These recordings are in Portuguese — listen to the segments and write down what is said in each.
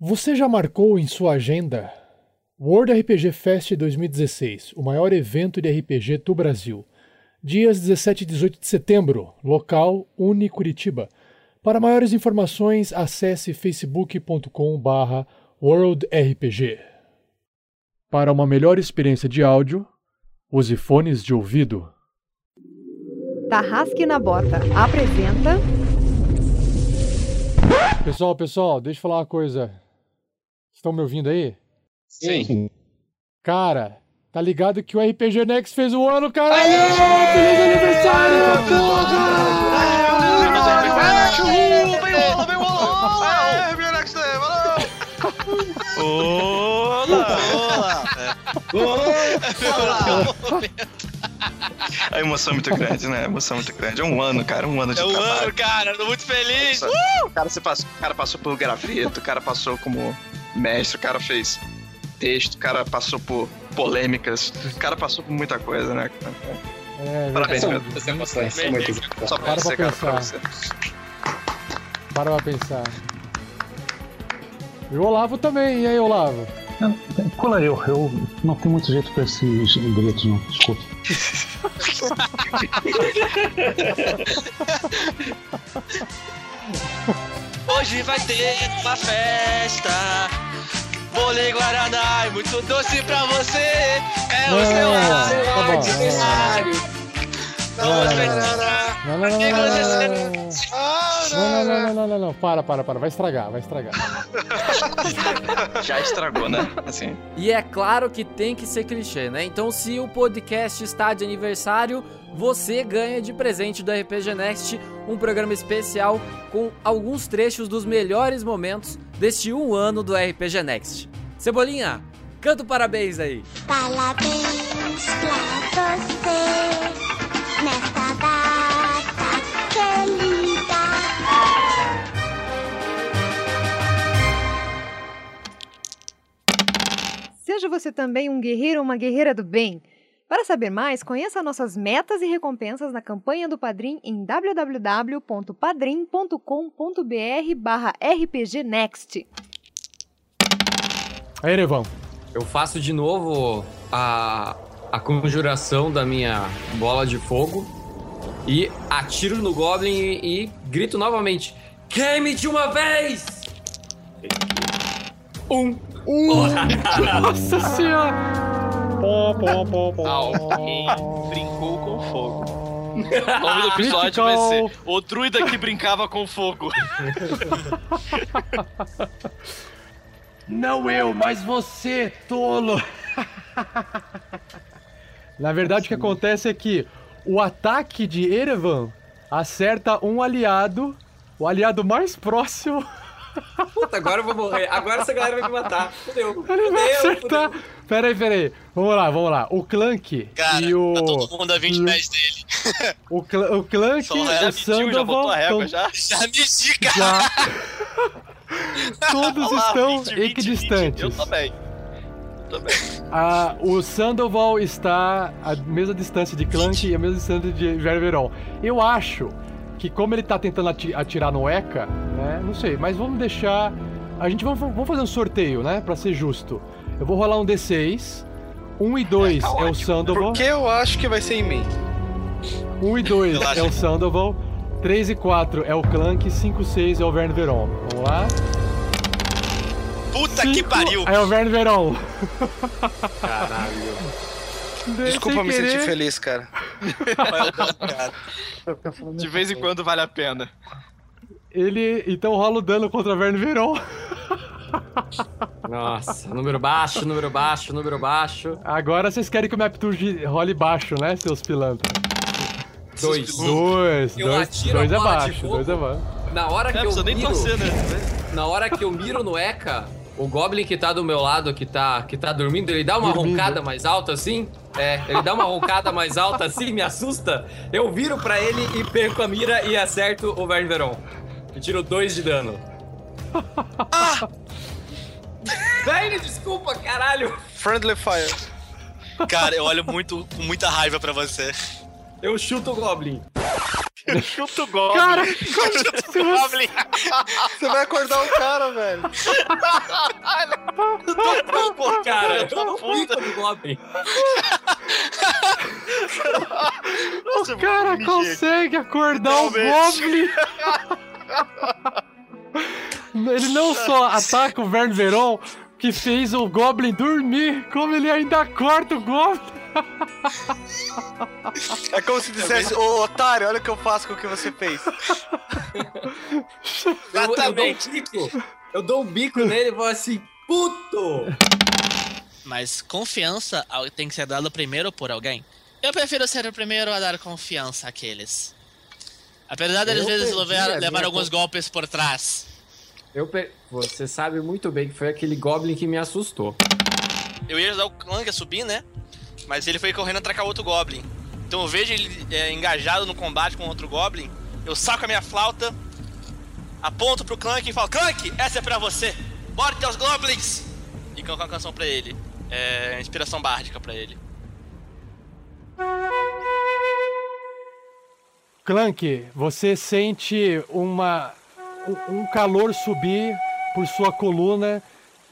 Você já marcou em sua agenda World RPG Fest 2016, o maior evento de RPG do Brasil. Dias 17 e 18 de setembro, local Uni Curitiba. Para maiores informações, acesse facebook.com/barra worldrpg. Para uma melhor experiência de áudio, use fones de ouvido. Tarrasque na Bota apresenta. Pessoal, pessoal, deixa eu falar uma coisa. Estão me ouvindo aí? Sim. Cara, tá ligado que o RPG Next fez um ano, caralho! Feliz aniversário! Olá! Olá! A emoção é muito grande, né? A emoção é muito grande. É um ano, cara. Um ano de É um trabalho. ano, cara. Tô muito feliz. O cara, se passou, o cara passou por graveto, o cara passou como mestre, o cara fez texto, o cara passou por polêmicas, o cara passou por muita coisa, né? cara? É, Parabéns, meu. Muitas emoções, são muitas Só Para pra pra você, cara, pra pensar. você. Para pra pensar. E o Olavo também, e aí, Olavo? Cola eu, eu não tenho muito jeito pra esses gritos, não. Desculpa. Hoje vai ter uma festa. Bolo Guaraná e muito doce pra você. É o Não, seu tá aniversário. Vamos festejar. Não, não, não, não, Amigo, não, não, você- não, não. Não, não, não, não, não, não, não, para, para, para, vai estragar, vai estragar. Já estragou, né? Assim. E é claro que tem que ser clichê, né? Então, se o podcast está de aniversário, você ganha de presente do RPG Next um programa especial com alguns trechos dos melhores momentos deste um ano do RPG Next. Cebolinha, canta parabéns aí. Parabéns pra você nesta data querida. Seja você também um guerreiro ou uma guerreira do bem. Para saber mais, conheça nossas metas e recompensas na campanha do Padrim em www.padrim.com.br barra rpgnext. Aí, Erevão. Eu faço de novo a, a conjuração da minha bola de fogo e atiro no Goblin e, e grito novamente: Queime de uma vez! Um. Nossa senhora! Alguém brincou com fogo. O nome do episódio vai ser O Druida que Brincava com Fogo. Não eu, mas você, tolo! Na verdade, o que acontece é que o ataque de Erevan acerta um aliado, o aliado mais próximo. Puta, agora eu vou morrer. Agora essa galera vai me matar. Fudeu. Ele vai Fudeu, acertar. fudeu. Peraí, peraí. Vamos lá, vamos lá. O Clank Cara, e o. tá todo mundo a 20 pés dele. O, cl o Clank, Só já o já Sandoval. a régua, tão- já. Já medi, cara. já. Todos estão 20, 20, equidistantes. 20. Eu também. Também. Ah, o Sandoval está à mesma distância de Clank e a mesma distância de Ververon. Eu acho que como ele tá tentando ati- atirar no Eka, né? Não sei, mas vamos deixar. A gente vamos, vamos fazer um sorteio, né? Pra ser justo. Eu vou rolar um D6. 1 e 2 é, o Sandoval. Porque eu acho que vai ser em mim. 1 e 2 Relaxa. é o Sandoval. 3 e 4 é o Clank. 5 e 6 é o Verne Veron. Vamos lá. Puta que Cinco pariu. É o Verne Veron. Caralho. Desculpa me sentir querer. feliz, cara. De vez em quando vale a pena. Ele então rola o dano contra Verne Veron. Nossa, número baixo, número baixo, número baixo. Agora vocês querem que o Maptude role baixo, né, seus pilantras? Dois. Dois, Eu dois, atiro a dois de abaixo, fogo. dois abaixo. Na hora que É, eu precisa nem miro, torcer, né? na hora que eu miro no Eka, o Goblin que tá do meu lado, que tá, que tá dormindo, ele dá uma Dormindo. roncada mais alta assim. É, ele dá uma roncada mais alta assim, me assusta. Eu viro pra ele e perco a mira e acerto o Verne Veron. E tiro dois de dano. Ah! Verne, desculpa, caralho! Friendly Fire. Cara, eu olho muito com muita raiva pra você. Eu chuto o Goblin. Chuta o Goblin. Cara, Chuta o Goblin. Você vai acordar o cara, velho. Pô, cara, eu Filho da não puta. fico do Goblin. Nossa, O cara consegue acordar o Finalmente. Goblin. Ele não só ataca o Verne Veron, que fez o Goblin dormir, como ele ainda acorda o Goblin. É como se dissesse, ô otário, olha o que eu faço com o que você fez. Eu, eu dou um Exatamente. bico. Eu dou um bico nele e vou assim, puto! Mas confiança tem que ser dada primeiro por alguém. Eu prefiro ser o primeiro a dar confiança àqueles. Apesar de, às Eu vezes, levar, levar alguns golpes por trás. Eu pe- Você sabe muito bem que foi aquele Goblin que me assustou. Eu ia ajudar o Clank a subir, né? Mas ele foi correndo atracar outro Goblin. Então eu vejo ele é, engajado no combate com outro Goblin. Eu saco a minha flauta, aponto pro Clank e falo: Clank, essa é pra você! Morte aos Goblins! E canto uma canção pra ele. É. Inspiração bárdica pra ele. Clank, você sente uma, um- um calor subir por sua coluna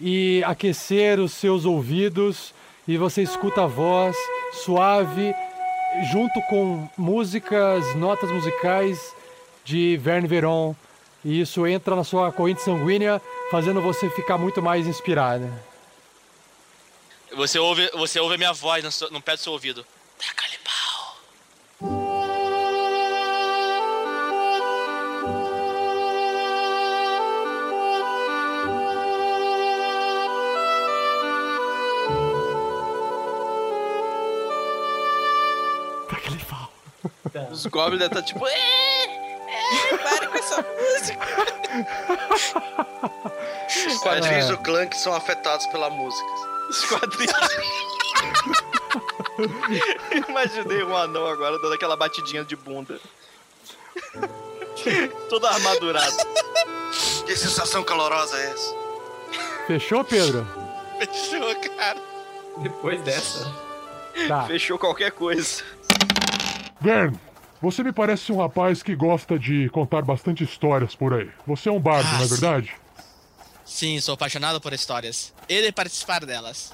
e aquecer os seus ouvidos e você escuta a voz suave junto com músicas, notas musicais de Verne Veron e isso entra na sua corrente sanguínea fazendo você ficar muito mais inspirada. Você ouve, você ouve a minha voz no, seu- no pé do seu ouvido. Taca-lhe pau. Os Goblins devem estar tipo, é, é, pare com essa música. Os quadrinhos do Clank são afetados pela música. Os quadrinhos. Imaginei um anão agora dando aquela batidinha de bunda. Todo armadurado. Que sensação calorosa é essa? Fechou, Pedro? Fechou, cara. Depois dessa. Tá. Fechou qualquer coisa. Vern, você me parece um rapaz que gosta de contar bastante histórias por aí. Você é um bardo, Ah, não é sim. verdade? Sim, sou apaixonado por histórias. Ele participar delas.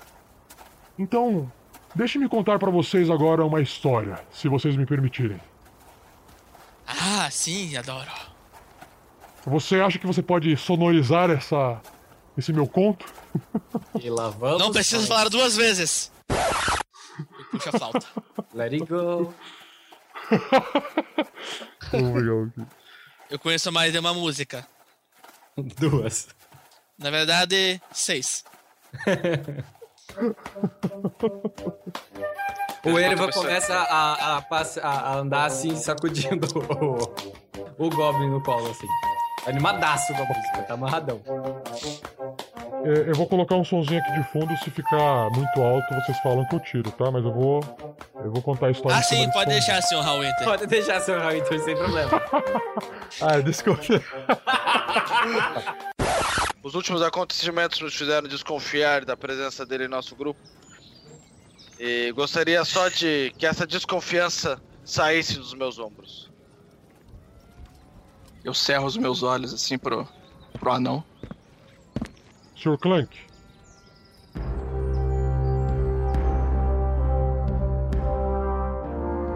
Então, deixe-me contar pra vocês agora uma história, se vocês me permitirem. Ah, sim, adoro. Você acha que você pode sonorizar essa esse meu conto? E lá vamos. Não precisa nós. falar duas vezes. E puxa a flauta. Let it go. Eu conheço mais de uma música. Duas. Na verdade, seis. O Erva começa a, a, a- a andar assim, sacudindo o, o Goblin no colo, assim. Animadaço com a música, tá amarradão. É, eu vou colocar um sonzinho aqui de fundo, se ficar muito alto, vocês falam que eu tiro, tá? Mas eu vou. Eu vou contar a história. Ah, sim, pode deixar, senhor Hal Winter. Pode deixar seu Raul sem problema. Ah, desculpa. Os últimos acontecimentos nos fizeram desconfiar da presença dele em nosso grupo. E gostaria só de que essa desconfiança saísse dos meus ombros. Eu cerro os meus olhos assim pro, pro anão. Sr. Clank.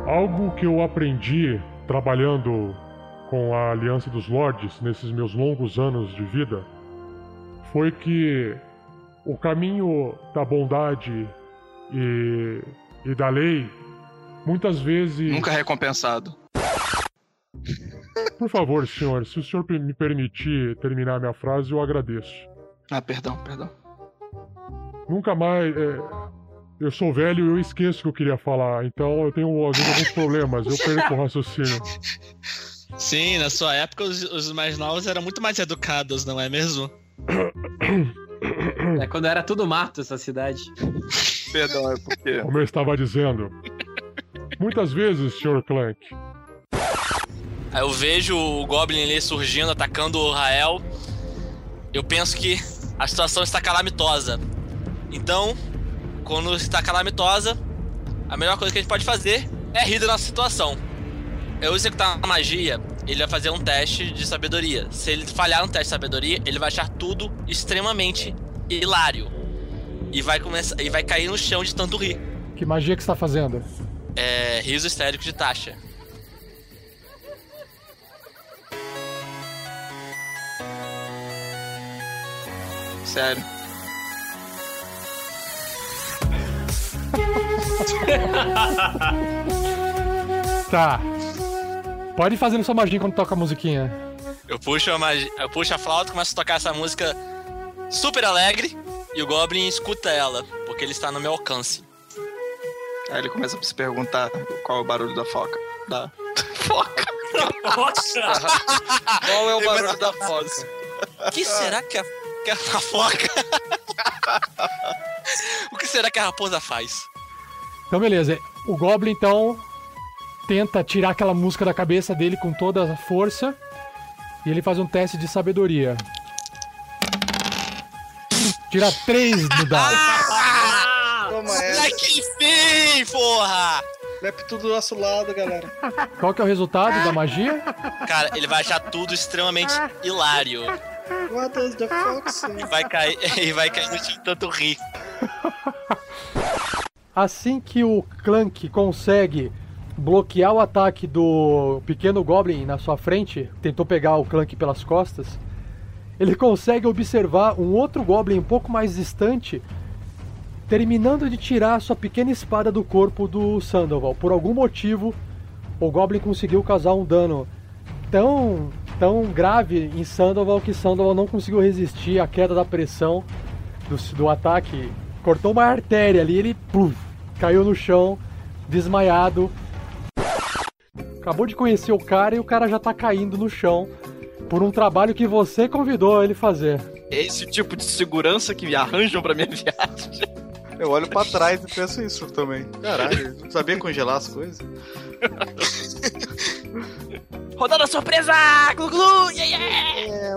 Algo que eu aprendi trabalhando com a Aliança dos Lords nesses meus longos anos de vida foi que o caminho da bondade e, e da lei muitas vezes. Nunca é recompensado. Por favor, senhor, se o senhor me permitir terminar minha frase, eu agradeço. Ah, perdão, perdão. Nunca mais. é, eu sou velho e eu esqueço o que eu queria falar, então eu tenho às vezes, alguns problemas, eu perco o raciocínio. Sim, na sua época os, os mais novos eram muito mais educados, não é mesmo? É quando era tudo mato essa cidade. Perdão, é porque. Como eu estava dizendo. Muitas vezes, Sr. Clank, Aí eu vejo o Goblin ali surgindo, atacando o Rael. Eu penso que a situação está calamitosa. Então, quando está calamitosa, a melhor coisa que a gente pode fazer é rir da nossa situação. eu executar uma magia, ele vai fazer um teste de sabedoria. Se ele falhar no teste de sabedoria, ele vai achar tudo extremamente hilário. E vai começar e vai cair no chão de tanto rir. Que magia que você tá fazendo? É. riso histérico de taxa. Sério. Tá. Pode ir fazendo sua magia quando toca a musiquinha. Eu puxo a magia, eu puxo a flauta, começo a tocar essa música super alegre e o Goblin escuta ela, porque ele está no meu alcance. Aí ele começa a se perguntar qual é o barulho da foca. Da foca. Qual é o barulho da foca? O que será que a, que a foca? O que será que a raposa faz? Então, beleza. O Goblin, então, tenta tirar aquela música da cabeça dele com toda a força. E ele faz um teste de sabedoria. Tira três no dado. Toma Ai, essa. que enfim, porra! Lepto do nosso lado, galera. Qual que é o resultado da magia? Cara, ele vai achar tudo extremamente hilário. What does the fox? E vai cair, e vai cair no chão tanto rir. Assim que o Clank consegue bloquear o ataque do pequeno Goblin na sua frente, tentou pegar o Clank pelas costas, ele consegue observar um outro Goblin um pouco mais distante, terminando de tirar sua pequena espada do corpo do Sandoval. Por algum motivo, o Goblin conseguiu causar um dano tão, tão grave em Sandoval que Sandoval não conseguiu resistir à queda da pressão do, do ataque. Cortou uma artéria ali, ele pluf, caiu no chão, desmaiado. Acabou de conhecer o cara e o cara já tá caindo no chão por um trabalho que você convidou ele fazer. É esse tipo de segurança que arranjam pra minha viagem. Eu olho pra trás e penso isso também. Caralho, não sabia congelar as coisas? Rodada surpresa! Glu glu! Yeah,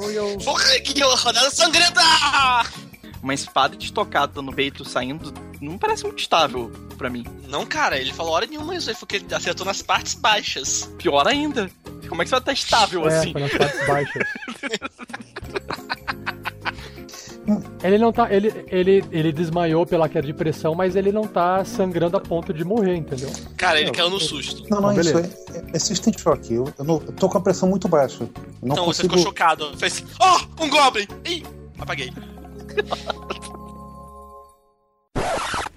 yeah! Porra, que rodada sangrenta! Uma espada estocada no peito saindo não parece muito estável pra mim. Não, cara, ele falou hora nenhuma isso aí, porque ele acertou nas partes baixas. Pior ainda. Como é que você vai estar estável É, assim? foi nas partes baixas. Ele não tá. Ele, ele, ele desmaiou pela queda de pressão, mas ele não tá sangrando a ponto de morrer, entendeu? Cara, ele Não, caiu no eu- susto. Não, não, isso beleza. é, é assistant shock. Eu, eu, não, eu tô com a pressão muito baixa. Eu não Então você consigo. ficou chocado. Fez, oh, um Goblin! Ih, apaguei.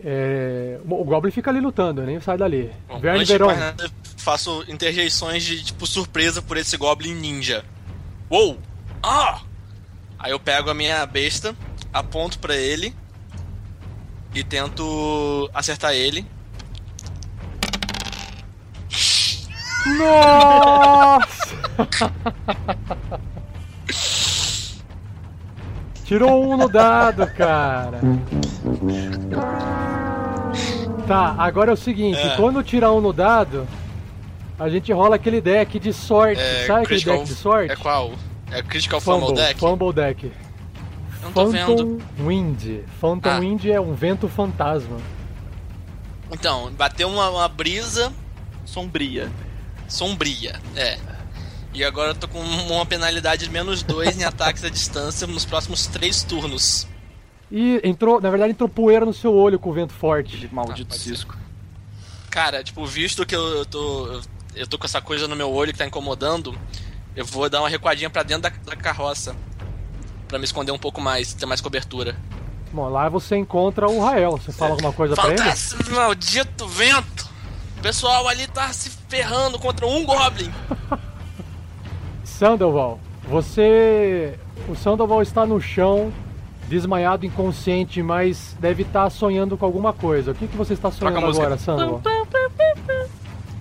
É, o Goblin fica ali lutando, nem sai dali. Bom, Verne Veron. nada, eu faço interjeições de, tipo, surpresa por esse Goblin ninja. Uou! Ah! Aí eu pego a minha besta, aponto pra ele e tento acertar ele. Nossa! Tirou um no dado, cara. Tá, agora é o seguinte, É. quando tirar um no dado, a gente rola aquele deck de sorte. É, Sabe aquele deck de sorte? É qual? É Critical Fumble, Fumble, Deck? Fumble Deck. Eu não tô Phantom vendo. Wind. Phantom Ah. Wind é um vento fantasma. Então, bateu uma, uma brisa Sombria. sombria, é. E agora eu tô com uma penalidade de menos dois em ataques à distância nos próximos três turnos. E entrou, na verdade, entrou poeira no seu olho com o vento forte. Maldito ser. cisco. Cara, tipo, visto que eu, eu tô. Eu tô com essa coisa no meu olho que tá incomodando, eu vou dar uma recuadinha pra dentro da, da carroça. Pra me esconder um pouco mais, ter mais cobertura. Bom, lá você encontra o Rael. Você fala alguma coisa pra ele? Maldito vento! O pessoal ali tá se ferrando contra um Goblin. Sandoval, você. O Sandoval está no chão, desmaiado, inconsciente, mas deve estar sonhando com alguma coisa. O que, que você está sonhando agora, Sandoval?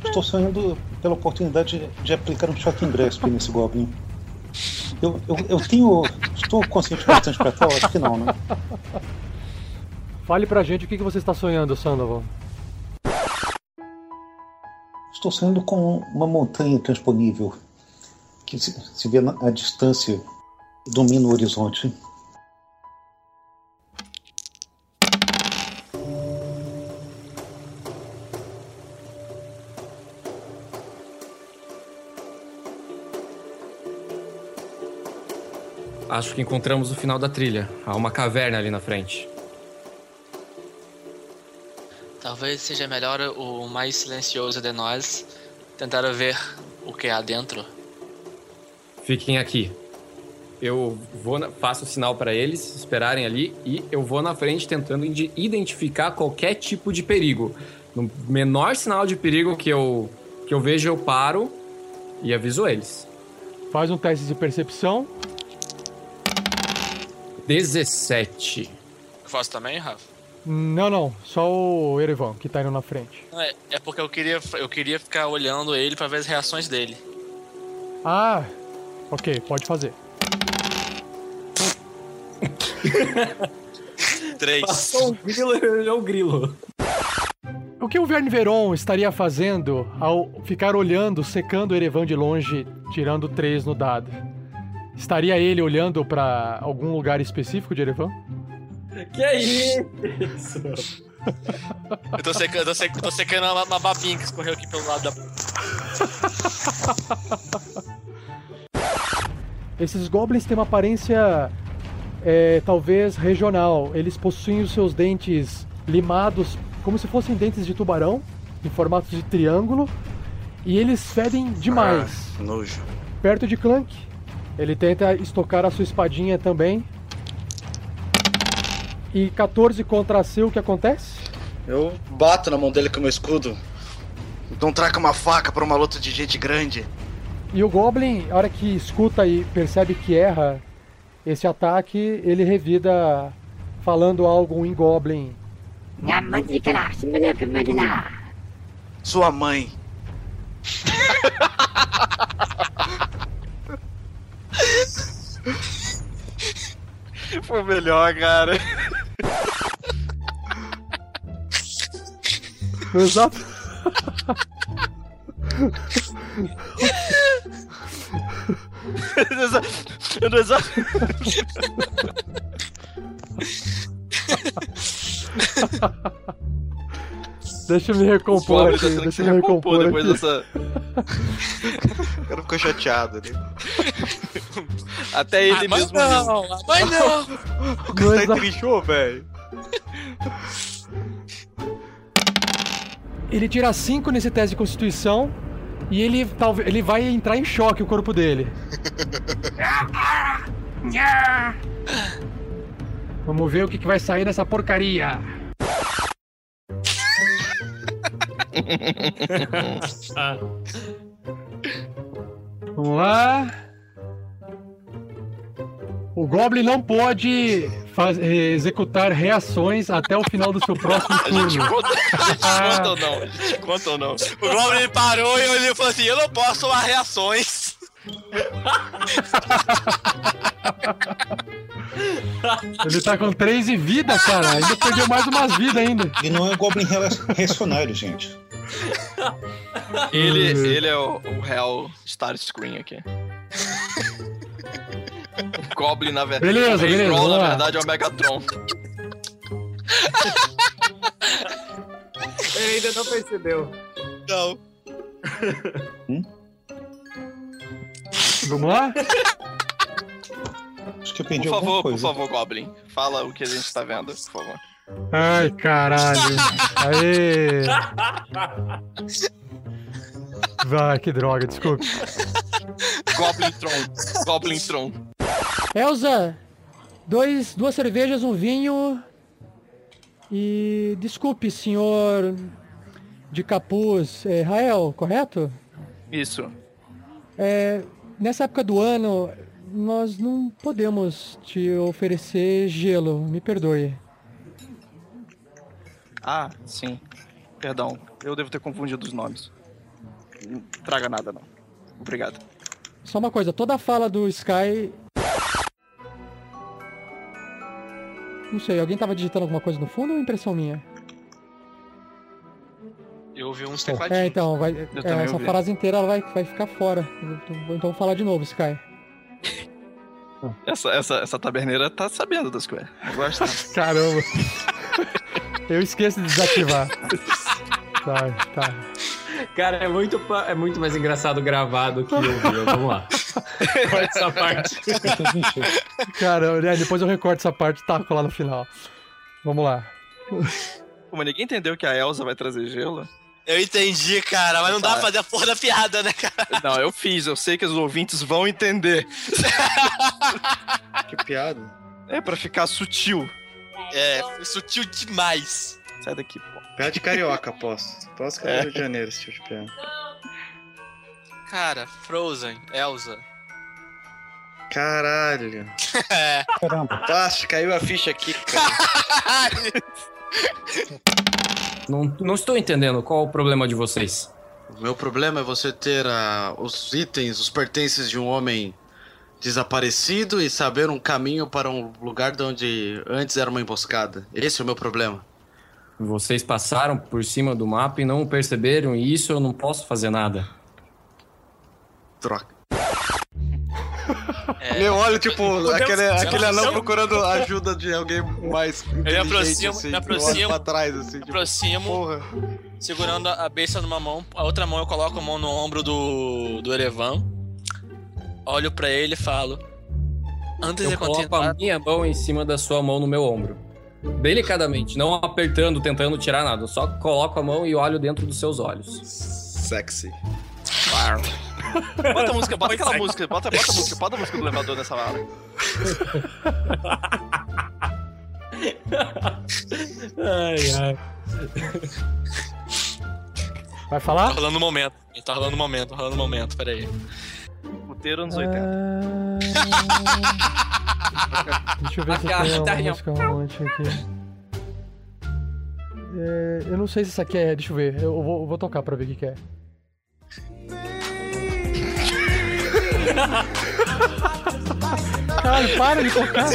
Estou sonhando pela oportunidade de, de aplicar um choque em Gresp nesse Goblin. Eu, eu, eu tenho. Estou consciente bastante pra tal? Acho que não, né? Fale pra gente o que, que você está sonhando, Sandoval. Estou sonhando com uma montanha transponível que se, se vê a distância domina o horizonte. Acho que encontramos o final da trilha. Há uma caverna ali na frente. Talvez seja melhor o mais silencioso de nós tentar ver o que há dentro. Fiquem aqui. Eu vou na- faço o sinal para eles esperarem ali e eu vou na frente tentando identificar qualquer tipo de perigo. No menor sinal de perigo que eu que eu vejo, eu paro e aviso eles. Faz um teste de percepção. 17. Eu faço também, Rafa? Não, não. Só o Erevan, que tá indo na frente. É, é porque eu queria, eu queria ficar olhando ele pra ver as reações dele. Ah, ok, pode fazer. Três. Passou um grilo, ele é o grilo. O que o Verne Veron estaria fazendo ao ficar olhando, secando o Erevan de longe, tirando três no dado? Estaria ele olhando pra algum lugar específico de Erevan? Que é isso? Eu tô secando, tô secando, tô secando uma, uma babinha que escorreu aqui pelo lado da. Esses goblins têm uma aparência é, talvez regional. Eles possuem os seus dentes limados como se fossem dentes de tubarão, em formato de triângulo, e eles fedem demais. Ah, nojo. Perto de Clank, ele tenta estocar a sua espadinha também. E 14 contra C, o que acontece? Eu bato na mão dele com o meu escudo. Então traca uma faca pra uma luta de gente grande. E o Goblin, a hora que escuta e percebe que erra esse ataque, ele revida falando algo em Goblin. Sua mãe. Foi melhor, cara. No exato. Eu não exato. Deixa eu me recompor aqui, deixa eu me recompor recompor depois aqui. dessa. O cara ficou chateado ali. Até ele Ah, mas mesmo. não, viu. mas não. O cara tá trinchou, velho. Ele tira 5 nesse teste de constituição e ele, talvez, ele vai entrar em choque o corpo dele. Vamos ver o que, que vai sair dessa porcaria. Vamos lá. O Goblin não pode faz- eh, executar reações até o final do seu próximo A gente turno. conta, a gente conta ou não? A gente conta ou não? O Goblin parou e olhou e falou assim: Eu não posso tomar reações. Ele tá com 3 de vida, cara. Ainda perdeu mais umas vidas ainda. E não é um Goblin reacionário, gente. Ele, ele é o, o real Star Screen aqui. Goblin, na verdade. Beleza, beleza, Troll, na verdade, é o Megatron. Ele ainda não percebeu. Não. Vamos lá? Acho que eu Por perdi alguma favor, por coisa. favor, Goblin. Fala o que a gente tá vendo, por favor. Ai, caralho. Aê. Vai, que droga, desculpe. Goblin Tron. Goblin Tron. Elza, dois, duas cervejas, um vinho. E desculpe, senhor de capuz. É, Rael, correto? Isso. É, nessa época do ano, nós não podemos te oferecer gelo, me perdoe. Ah, sim. Perdão, eu devo ter confundido os nomes. Não traga nada, não. Obrigado. Só uma coisa, toda a fala do Sky. Não sei, alguém tava digitando alguma coisa no fundo ou é impressão minha? Eu ouvi uns É, tecladinhos. então, vai, é, essa ouvi. frase inteira ela vai, vai ficar fora. Então, então vou falar de novo, Sky. Essa, essa, essa taberneira tá sabendo das coisas. Eu gosto. Caramba. Eu esqueço de desativar. Tá, tá. Cara, é muito, é muito mais engraçado gravado que eu vi. Vamos lá. Corta essa parte. Cara, né, depois eu recorto essa parte e taco lá no final. Vamos lá. Mas ninguém entendeu que a Elsa vai trazer gelo? Eu entendi, cara, mas não dá pra fazer a porra da piada, né, cara? Não, eu fiz, eu sei que os ouvintes vão entender. Que piada. É pra ficar sutil. É, sutil demais. Sai daqui, pô. Piada de carioca, aposto. Aposto que é É. do Rio de Janeiro esse tipo de piada. Cara, Frozen, Elsa. Caralho. É. Caramba. Nossa, caiu a ficha aqui, cara. Não, não estou entendendo qual o problema de vocês. O meu problema é você ter ah, os itens, os pertences de um homem desaparecido e saber um caminho para um lugar de onde antes era uma emboscada. Esse é o meu problema. Vocês passaram por cima do mapa e não perceberam, e isso eu não posso fazer nada. Troca. É, Eu olho, tipo, aquele, aquele anão procurando ajuda de alguém mais Eu me inteligente, aproximo, assim, olho aproximo, pra trás, assim, tipo, aproximo, porra. segurando a besta numa mão, a outra mão eu coloco a mão no ombro do, do Erevan, olho pra ele e falo: Antes Eu de coloco a continuar. minha mão em cima da sua mão no meu ombro. Delicadamente, não apertando, tentando tirar nada. Só coloco a mão e olho dentro dos seus olhos. Sexy. Bota a música, bota aquela música, bota, bota a música, bota a música do elevador nessa hora. Ai, ai. Vai Tá falar? rolando um momento, tá rolando um momento, tá rolando um momento, peraí. Puteiro anos 80. Ah, Deixa eu ver se tem uma música romântica aqui. É, eu não sei se isso aqui é. Deixa eu ver. Eu vou, eu vou tocar pra ver o que, que é. Caralho, para de tocar.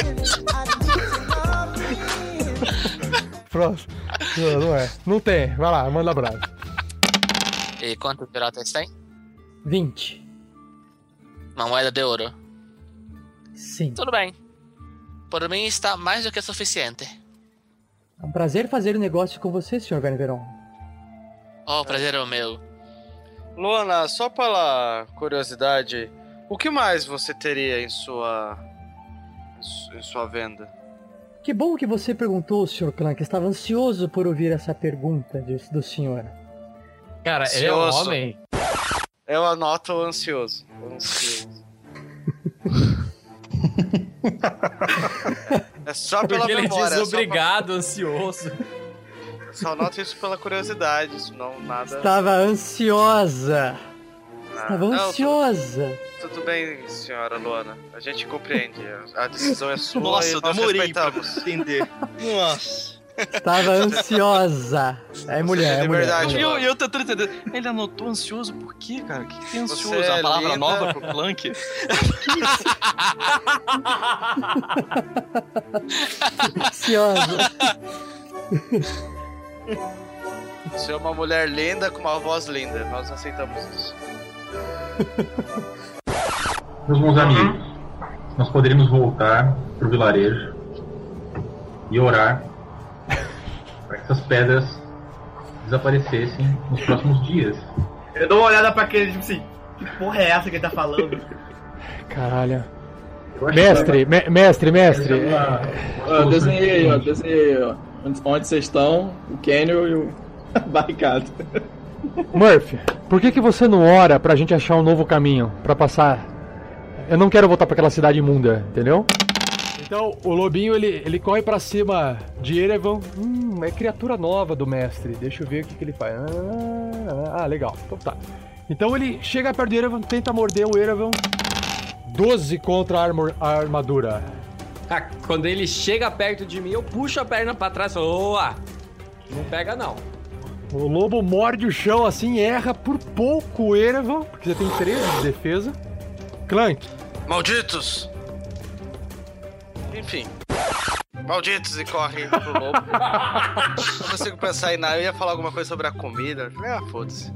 Próximo. Não, não é. Não tem. Vai lá, manda abraço. E quantos piratas tem? 20. Uma moeda de ouro. Sim. Tudo bem. Por mim está mais do que suficiente. É um prazer fazer o negócio com você, Sr. Verneron. Oh, o prazer é o meu. Luana, só pela curiosidade, o que mais você teria em sua. em su- em sua venda? Que bom que você perguntou, Sr. Clank. Estava ansioso por ouvir essa pergunta do senhor. Cara, ele é um homem. Eu anoto ansioso. ansioso. é só pela Porque ele memória. diz é pra- obrigado, ansioso. Só anoto isso pela curiosidade, isso não nada. Estava ansiosa. Ah, Estava não, ansiosa. Tu- Tudo bem, senhora Luana. A gente compreende. A decisão é sua Nossa, e eu nós demorei pra entender. Nossa. Estava ansiosa. É mulher, é mulher. verdade, E eu, eu tentando entender. Ele anotou ansioso por quê, cara? O que, que tem Você ansioso? É é uma palavra linda. nova pro Clank? Ansiosa. Você é uma mulher linda com uma voz linda. Nós aceitamos isso. Meus bons amigos, nós poderíamos voltar pro vilarejo e orar para que essas pedras desaparecessem nos próximos dias. Eu dou uma olhada pra aquele, tipo assim, que porra é essa que ele tá falando? Caralho. Mestre, me- mestre, mestre. Ó, eu desenhei aí, ó. Desenhei ó. Onde, onde vocês estão, o Canyon e o barricado. Murphy, por que, que você não ora pra gente achar um novo caminho pra passar? Eu não quero voltar pra aquela cidade imunda, entendeu? Então, o lobinho ele, ele corre pra cima de Erevan. Hum, é criatura nova do mestre. Deixa eu ver o que, que ele faz. Ah, ah, legal. Então tá. Então ele chega perto de Erevan, tenta morder o Erevan. 12 contra a, armor- a armadura. Ah, quando ele chega perto de mim, eu puxo a perna pra trás e falo, Oa! Não pega não. O lobo morde o chão assim, erra por pouco o Erevan, porque você tem 13 de defesa. Clank, Malditos! Enfim. Malditos e corre pro lobo. Não consigo pensar em nada. Eu ia falar alguma coisa sobre a comida. Ah, foda-se.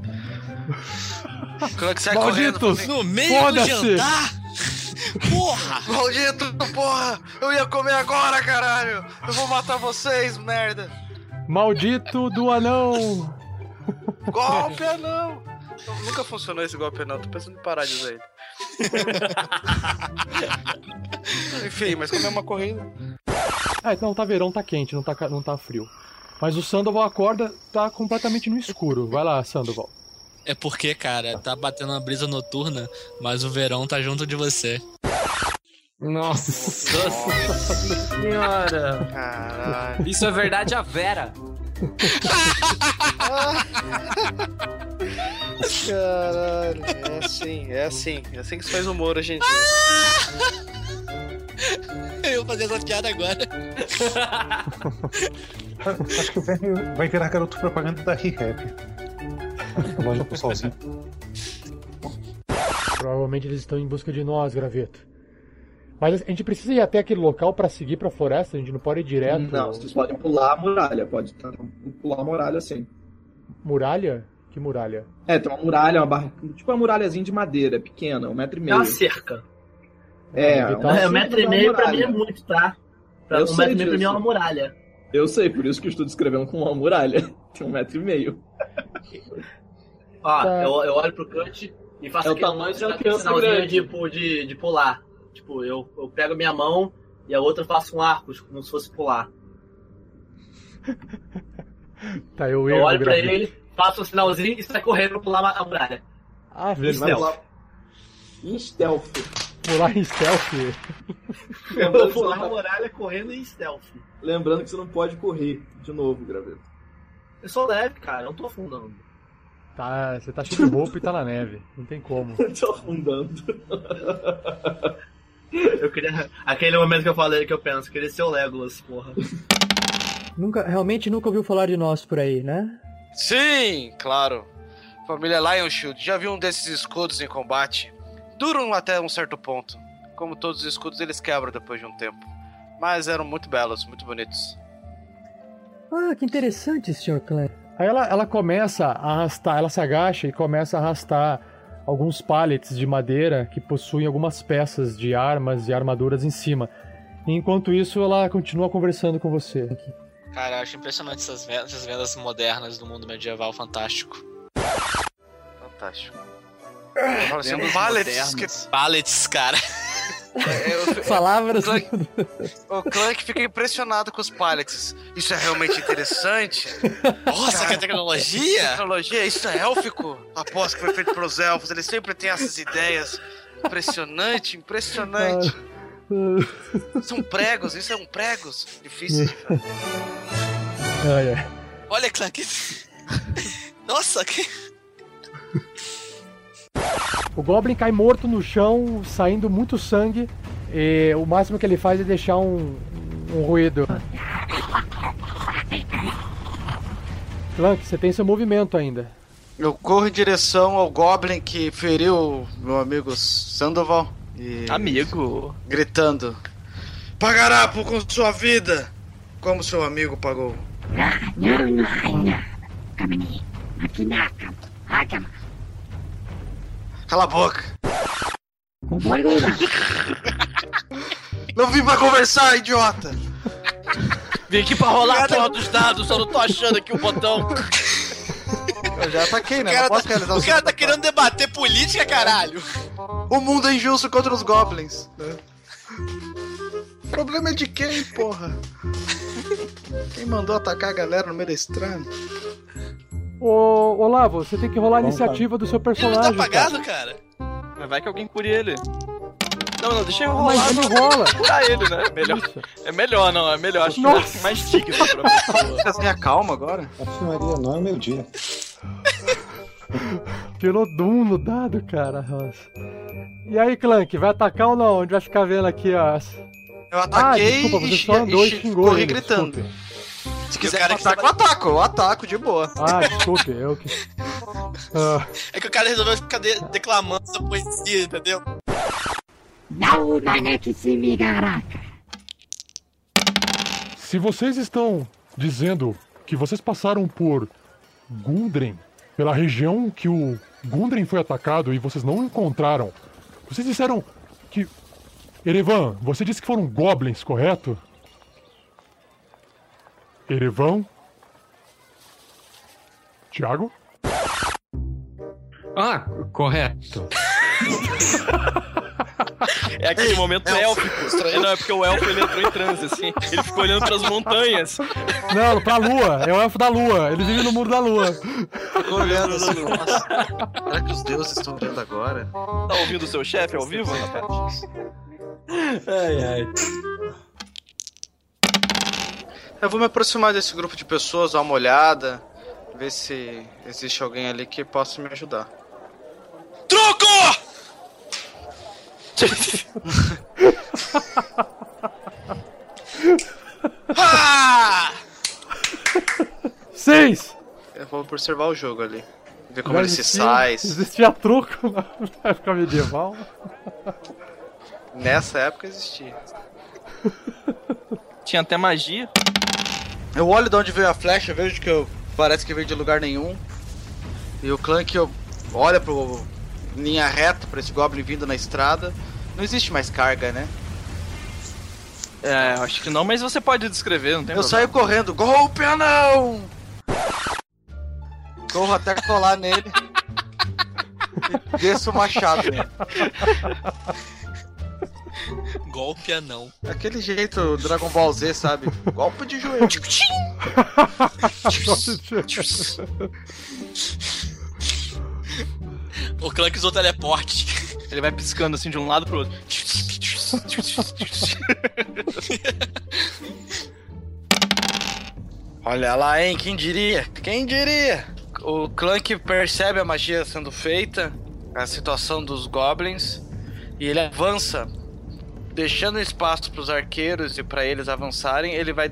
Que sai. Malditos! No meio do Foda-se! jantar? Porra! Maldito, porra! Eu ia comer agora, caralho! Eu vou matar vocês, merda! maldito do anão. Golpe não! Nunca funcionou esse golpe não, tô pensando em parar de usar ele. Enfim, mas como é uma corrida. É, não, tá verão, tá quente, não tá, não tá frio. Mas o Sandoval acorda, tá completamente no escuro. Vai lá, Sandoval. É porque, cara, tá batendo uma brisa noturna, mas o verão tá junto de você. Nossa senhora. Caralho. Isso é verdade a Vera. Caralho, é assim, é assim. É assim que se faz humor hoje em dia. Eu vou fazer essa piada agora. Acho que o Verne vai virar garoto propaganda da ReHap. Loja pro solzinho. Provavelmente eles estão em busca de nós, Graveto. Mas a gente precisa ir até aquele local pra seguir pra floresta, a gente não pode ir direto. Não, vocês podem pular a muralha, pode tá, pular a muralha sim. Muralha? Que muralha? É, tem uma muralha, uma barra, tipo uma muralhazinha de madeira, pequena, um metro e É meio. uma cerca. É, Então, É, um metro e meio pra mim é muito, tá? Pra, Eu um metro e meio pra mim é uma muralha. Eu sei, por isso que eu estou descrevendo como uma muralha. Tem um metro e meio. Ó, Tá. eu, eu olho pro Cut e faço É o tamanho de uma criança grande. de, de pular. Tipo, eu, eu pego a minha mão e a outra eu faço um arco, como se fosse pular. Tá, eu Eu olho pra ele, faço um sinalzinho e sai correndo pra pular a muralha. Ah, Ele vai pular em stealth. Pular em stealth. Eu vou pular a muralha correndo em stealth. Lembrando que você não pode correr de novo, Graveto. Eu sou leve, cara, eu não tô afundando. Tá, você tá cheio de roupa e tá na neve. Não tem como. Eu tô afundando. Eu queria. Aquele momento que eu falei que eu penso, queria ser o Legolas, porra. Nunca, realmente nunca ouviu falar de nós por aí, né? Sim, claro. Família Lion Shield, já viu um desses escudos em combate? Duram até um certo ponto. Como todos os escudos, eles quebram depois de um tempo. Mas eram muito belos, muito bonitos. Ah, que interessante, Sr. Clan. Aí ela, ela começa a arrastar, ela se agacha e começa a arrastar alguns pallets de madeira que possuem algumas peças de armas e armaduras em cima. E enquanto isso, ela continua conversando com você. Cara, eu acho impressionante essas vendas, essas vendas modernas do mundo medieval fantástico. Fantástico. Falo assim, pallets que... Pallets, cara. Palavras. O Clank fica impressionado com os pallets. Isso é realmente interessante. Nossa, que tecnologia! Tecnologia, isso é élfico? Aposto que foi feito pelos elfos, eles sempre têm essas ideias. Impressionante, impressionante. São pregos, isso é um pregos. Difícil de fazer. Ai, ai. Olha, Clank. Nossa, que. O Goblin cai morto no chão, saindo muito sangue. E o máximo que ele faz é deixar um, um ruído. Clank, você tem seu movimento ainda. Eu corro em direção ao Goblin que feriu meu amigo Sandoval. E... Amigo. Gritando: Pagará por com sua vida! Como seu amigo pagou. Cala a boca! Não vim pra conversar, idiota! Vim aqui pra rolar a porra dos dados, só não tô achando aqui o botão. Eu já ataquei, né? O cara, tá, o cara tá querendo debater política, caralho. O mundo é injusto contra os goblins. né? O problema é de quem, porra? Quem mandou atacar a galera no meio da estrada? Ô, Olavo, você tem que rolar a iniciativa do seu Ele não tá personagem. apagado, cara. cara. Mas vai que alguém cure ele. Não, não, deixa eu Mas rolar. ele pra rola. Curar ele, né? Melhor. É melhor, não, é melhor. Acho que Nossa. é mais digno pra pessoa. Você tenha calma agora? Ave Maria, não é meu dia. Tirou Doom no dado, cara. Nossa. E aí, Clank, vai atacar ou não? A gente vai ficar vendo aqui, ó. Eu ataquei ah, desculpa, você e, só andou e, e xingou corri ele, gritando. desculpe. Se quiser atacar, eu ataco, eu ataco de boa. Ah, desculpe, eu que... Ah, É que o cara resolveu ficar de- declamando essa poesia, entendeu? Se vocês estão dizendo que vocês passaram por Gundren, pela região que o Gundren foi atacado e vocês não encontraram, vocês disseram que. Erevan, você disse que foram goblins, correto? Erevan? Tiago? Ah, correto. É aquele momento élfico. Não, é porque o elfo ele entrou em transe, assim. Ele ficou olhando pras montanhas. Não, pra lua. É o elfo da lua. Ele vive no mundo da lua. Ficou olhando assim, nossa. Será que os deuses estão vendo agora? Tá ouvindo o seu chefe ao vivo, rapaz? Ai, ai. Eu vou me aproximar desse grupo de pessoas, dar uma olhada, ver se existe alguém ali que possa me ajudar. Truco! Ah! Seis! Eu vou observar o jogo ali. Ver como Já ele se existia- sai. Existia truco na época medieval. Nessa época existia. Tinha até magia. Eu olho de onde veio a flecha, vejo que eu, parece que veio de lugar nenhum. E o Clank eu olha pro linha reta pra esse Goblin vindo na estrada. Não existe mais carga, né? É, acho que não, mas você pode descrever, não tem Eu saio correndo, golpe anão! Corro até colar nele. e desço o machado nele. Golpe anão. Aquele jeito Dragon Ball Z, sabe? Golpe de joelho. O Clank usou teleporte. Ele vai piscando assim de um lado pro outro. Olha lá, hein? Quem diria? Quem diria? O Clank percebe a magia sendo feita, a situação dos goblins, e ele avança, deixando espaço para os arqueiros e para eles avançarem. Ele vai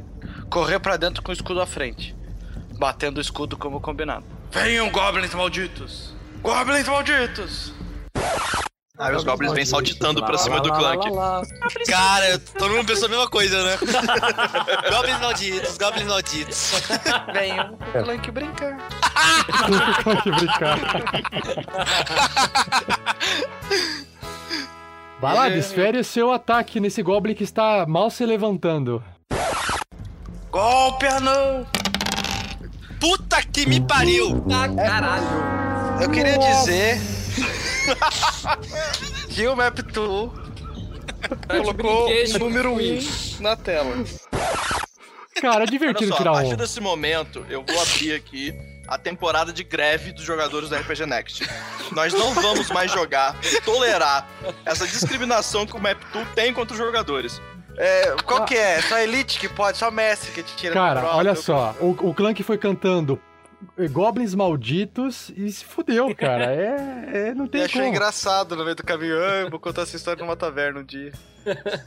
correr para dentro com o escudo à frente, batendo o escudo como combinado. Venham, goblins malditos! Goblins malditos! Aí os goblins vêm saltitando pra cima do Clank. Cara, todo mundo pensou a mesma coisa, né? goblins malditos, goblins malditos. Venham, Clank brincar. que brincar. Vai lá, desfere o seu ataque nesse Goblin que está mal se levantando. Golpe anão! Puta que me pariu! caralho! Eu queria dizer que o Map Tool colocou o número 1 na tela. Cara, é divertido só, tirar a um. partir desse momento, eu vou abrir aqui a temporada de greve dos jogadores do RPG Next. Nós não vamos mais jogar, tolerar essa discriminação que o MapTool tem contra os jogadores. É, qual que é? Só Elite que pode, só Messi que te tira Cara, prova. olha só, o, o Clank foi cantando eh, Goblins Malditos e se fudeu, cara. É, é não E tem achou como. engraçado no meio do caminho. Ah, vou contar essa história numa taverna um dia.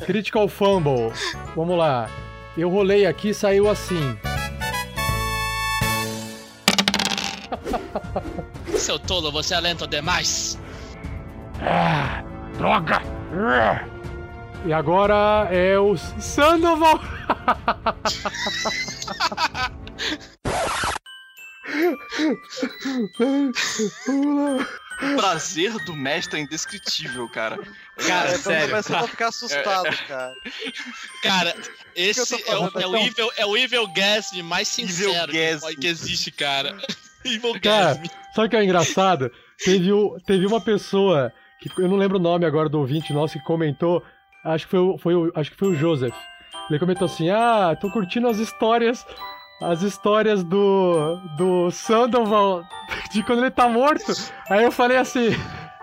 Critical Fumble. Vamos lá. Eu rolei aqui e saiu assim. Seu tolo, você é lento demais. Ah, droga! E agora é o Sandoval. Vamos lá. O prazer do mestre é indescritível, cara. Cara, eu tô sério, começando a ficar assustado, É, cara. Cara, esse que é o, fazendo é o evil, é o evil gasm mais sincero que, gasm. pode- que existe, cara. Cara, sabe o que é engraçado? Teve, o- teve uma pessoa, que eu não lembro o nome agora do ouvinte nosso, que comentou, acho que foi, o- foi, o- acho que foi o Joseph. Ele comentou assim: Ah, tô curtindo as histórias, as histórias do, do Sandoval de quando ele tá morto. Aí eu falei assim: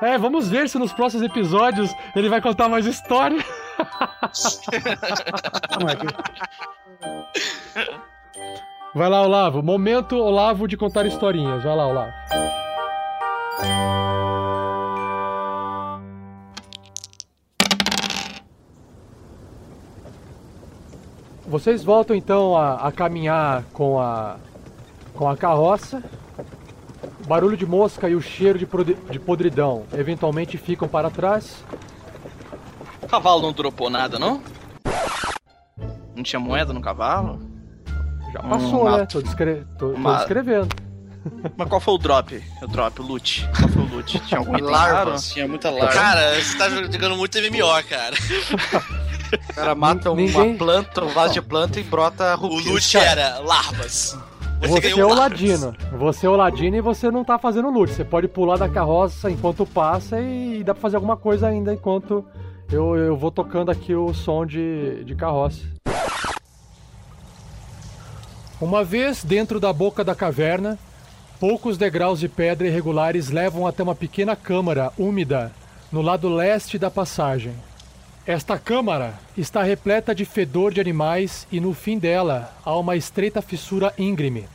É, vamos ver se nos próximos episódios ele vai contar mais história. Vai lá, Olavo. Momento Olavo de contar historinhas. Vai lá, Olavo. Vocês voltam então a, a caminhar com a, com a carroça. O barulho de mosca e o cheiro de, de podridão eventualmente ficam para trás. O cavalo não dropou nada, não? Não tinha moeda no cavalo? Já Hum, passou, né? Tô, descre... tô, tô Uma- descrevendo. Mas qual foi o drop? O drop, o loot. Qual foi o loot? Tinha algum item Larvas, raro? tinha muita larva. Cara, você tá jogando muito MMO, cara. O cara mata Ninguém- uma planta, um vaso de planta e brota O rupias. loot era larvas. Você, ganhou é o ladino. Você é o ladino e você não tá fazendo loot. Você pode pular da carroça enquanto passa e dá pra fazer alguma coisa ainda enquanto eu, eu vou tocando aqui o som de, de carroça. Uma vez dentro da boca da caverna, poucos degraus de pedra irregulares levam até uma pequena câmara úmida no lado leste da passagem. Esta câmara está repleta de fedor de animais e no fim dela há uma estreita fissura íngreme.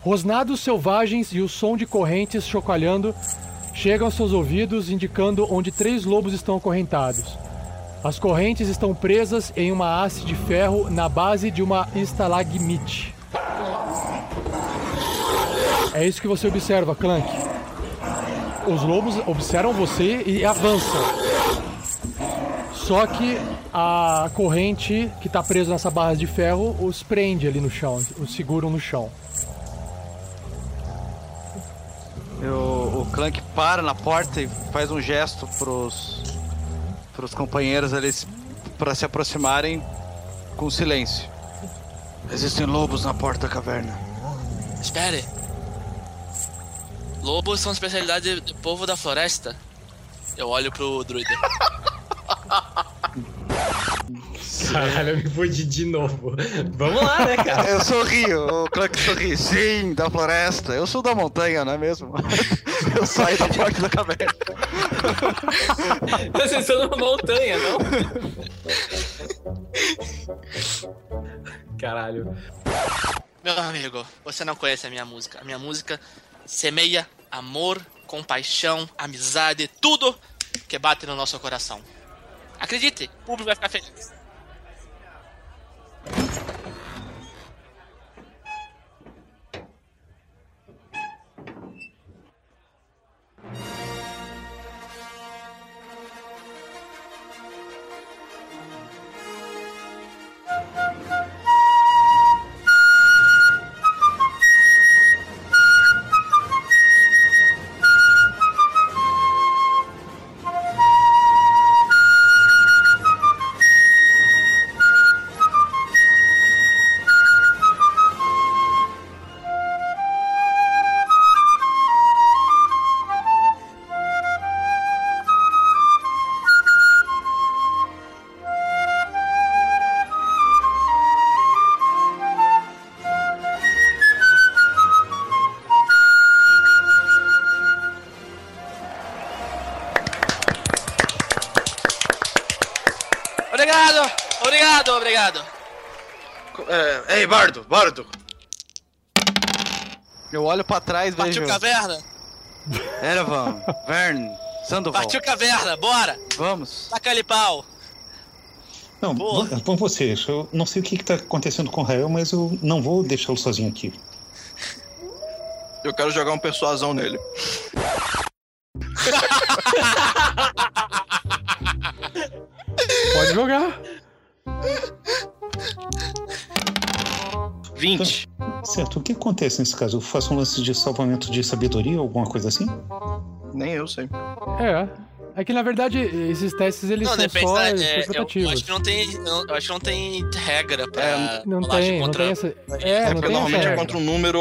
Rosnados selvagens e o som de correntes chocalhando chegam aos seus ouvidos, indicando onde três lobos estão acorrentados. As correntes estão presas em uma haste de ferro na base de uma estalagmite. É isso que você observa, Clank. Os lobos observam você e avançam. Só que a corrente que está presa nessa barra de ferro os prende ali no chão, os seguram no chão. Eu- o Clank para na porta e faz um gesto pros, pros companheiros ali pra se aproximarem com silêncio. Existem lobos na porta da caverna. Espere. Lobos são especialidade do povo da floresta. Eu olho pro druida. Caralho, eu me fudi de novo. Vamos lá, né, cara? Eu sorri, o Clank sorri. Sim, da floresta. Eu sou da montanha, não é mesmo? Eu saio da porta da caverna. Vocês estão numa montanha, não? Caralho. Meu amigo, você não conhece a minha música. A minha música semeia amor, compaixão, amizade, tudo que bate no nosso coração. Acredite, o público vai ficar feliz. Ei, Bardo, Bardo. Eu olho pra trás e vejo... Partiu caverna? Erevan, Vern, Sandoval. Partiu caverna, bora! Vamos. Taca ali pau! Não, vão vocês. Eu não sei o que está acontecendo com o Rael, mas eu não vou deixá-lo sozinho aqui. Eu quero jogar um persuasão nele. Pode jogar. 20. Certo, o que acontece nesse caso? Eu faço um lance de salvamento de sabedoria ou alguma coisa assim? Nem eu sei. É. É que na verdade esses testes eles Não, são depende só é, eu, interpretativos. acho que não tem. Eu acho que não tem regra pra. não rolagem tem, não contra- tem essa. É, É, não porque tem normalmente essa é contra um número.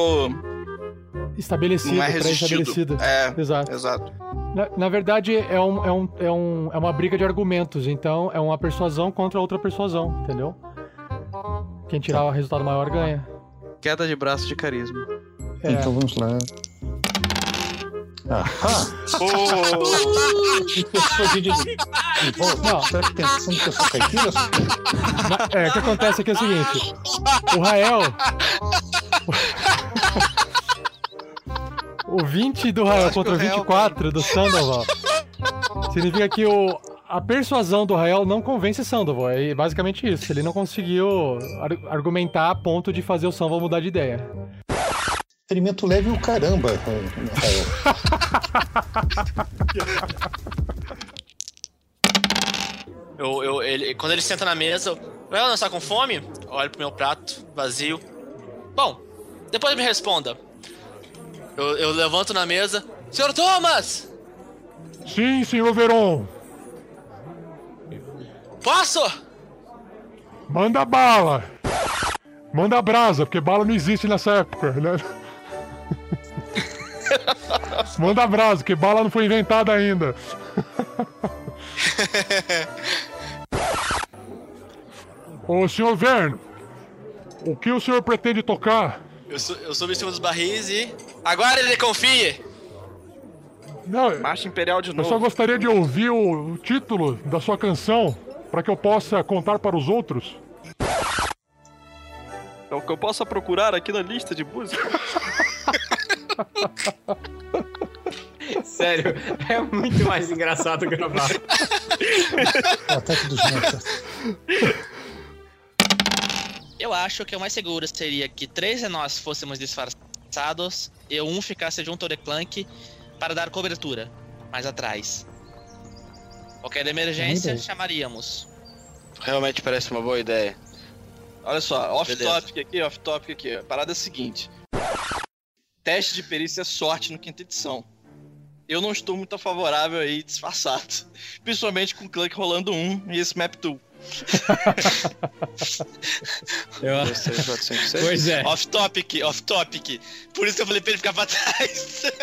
estabelecido, não é resistido. pré-estabelecido. É, exato. exato. Na, na verdade, é, um, é, um, é, um, é uma briga de argumentos, então é uma persuasão contra outra persuasão, entendeu? Quem tirar o resultado maior ganha. Queda de braço de carisma. É. Então vamos lá. Ahá! Persuadir de... de volta. Não. Será que pensando que eu sou caipira? Na- É, o que acontece aqui é o seguinte: o Rael. O 20 do Rael contra o 24 do Sandoval significa que o, a persuasão do Rael não convence Sandoval. É basicamente isso. Ele não conseguiu ar- argumentar a ponto de fazer o Sandoval mudar de ideia. Experimento leve o caramba, Rael. Eu, eu, ele, quando ele senta na mesa, eu. Ela não está com fome? Eu olho pro meu prato, vazio. Bom, depois me responda. Eu, eu levanto na mesa. Senhor Thomas! Sim, senhor Veron. Posso? Manda bala. Manda brasa, porque bala não existe nessa época, né? Manda brasa, porque bala não foi inventada ainda. Ô, senhor Vern, o que o senhor pretende tocar? Eu, su eu subo em cima dos barris e. Agora ele confie! Não, Marcha Imperial de eu novo. só gostaria de ouvir o, o título da sua canção para que eu possa contar para os outros. É o que eu possa procurar aqui na lista de música. Sério, é muito mais engraçado gravar. Ataque dos Mechas. Eu acho que o mais seguro seria que três de nós fôssemos disfarçados e um ficasse junto ao Declank para dar cobertura, mais atrás. Qualquer emergência, chamaríamos. Realmente parece uma boa ideia. Olha só, off-topic aqui, off-topic aqui. A parada é a seguinte: teste de perícia é sorte no quinta edição. Eu não estou muito favorável aí disfarçado. Principalmente com o Clank rolando um e esse map tool. Eu... Pois é. Off-topic, off-topic. Por isso que eu falei pra ele ficar pra trás.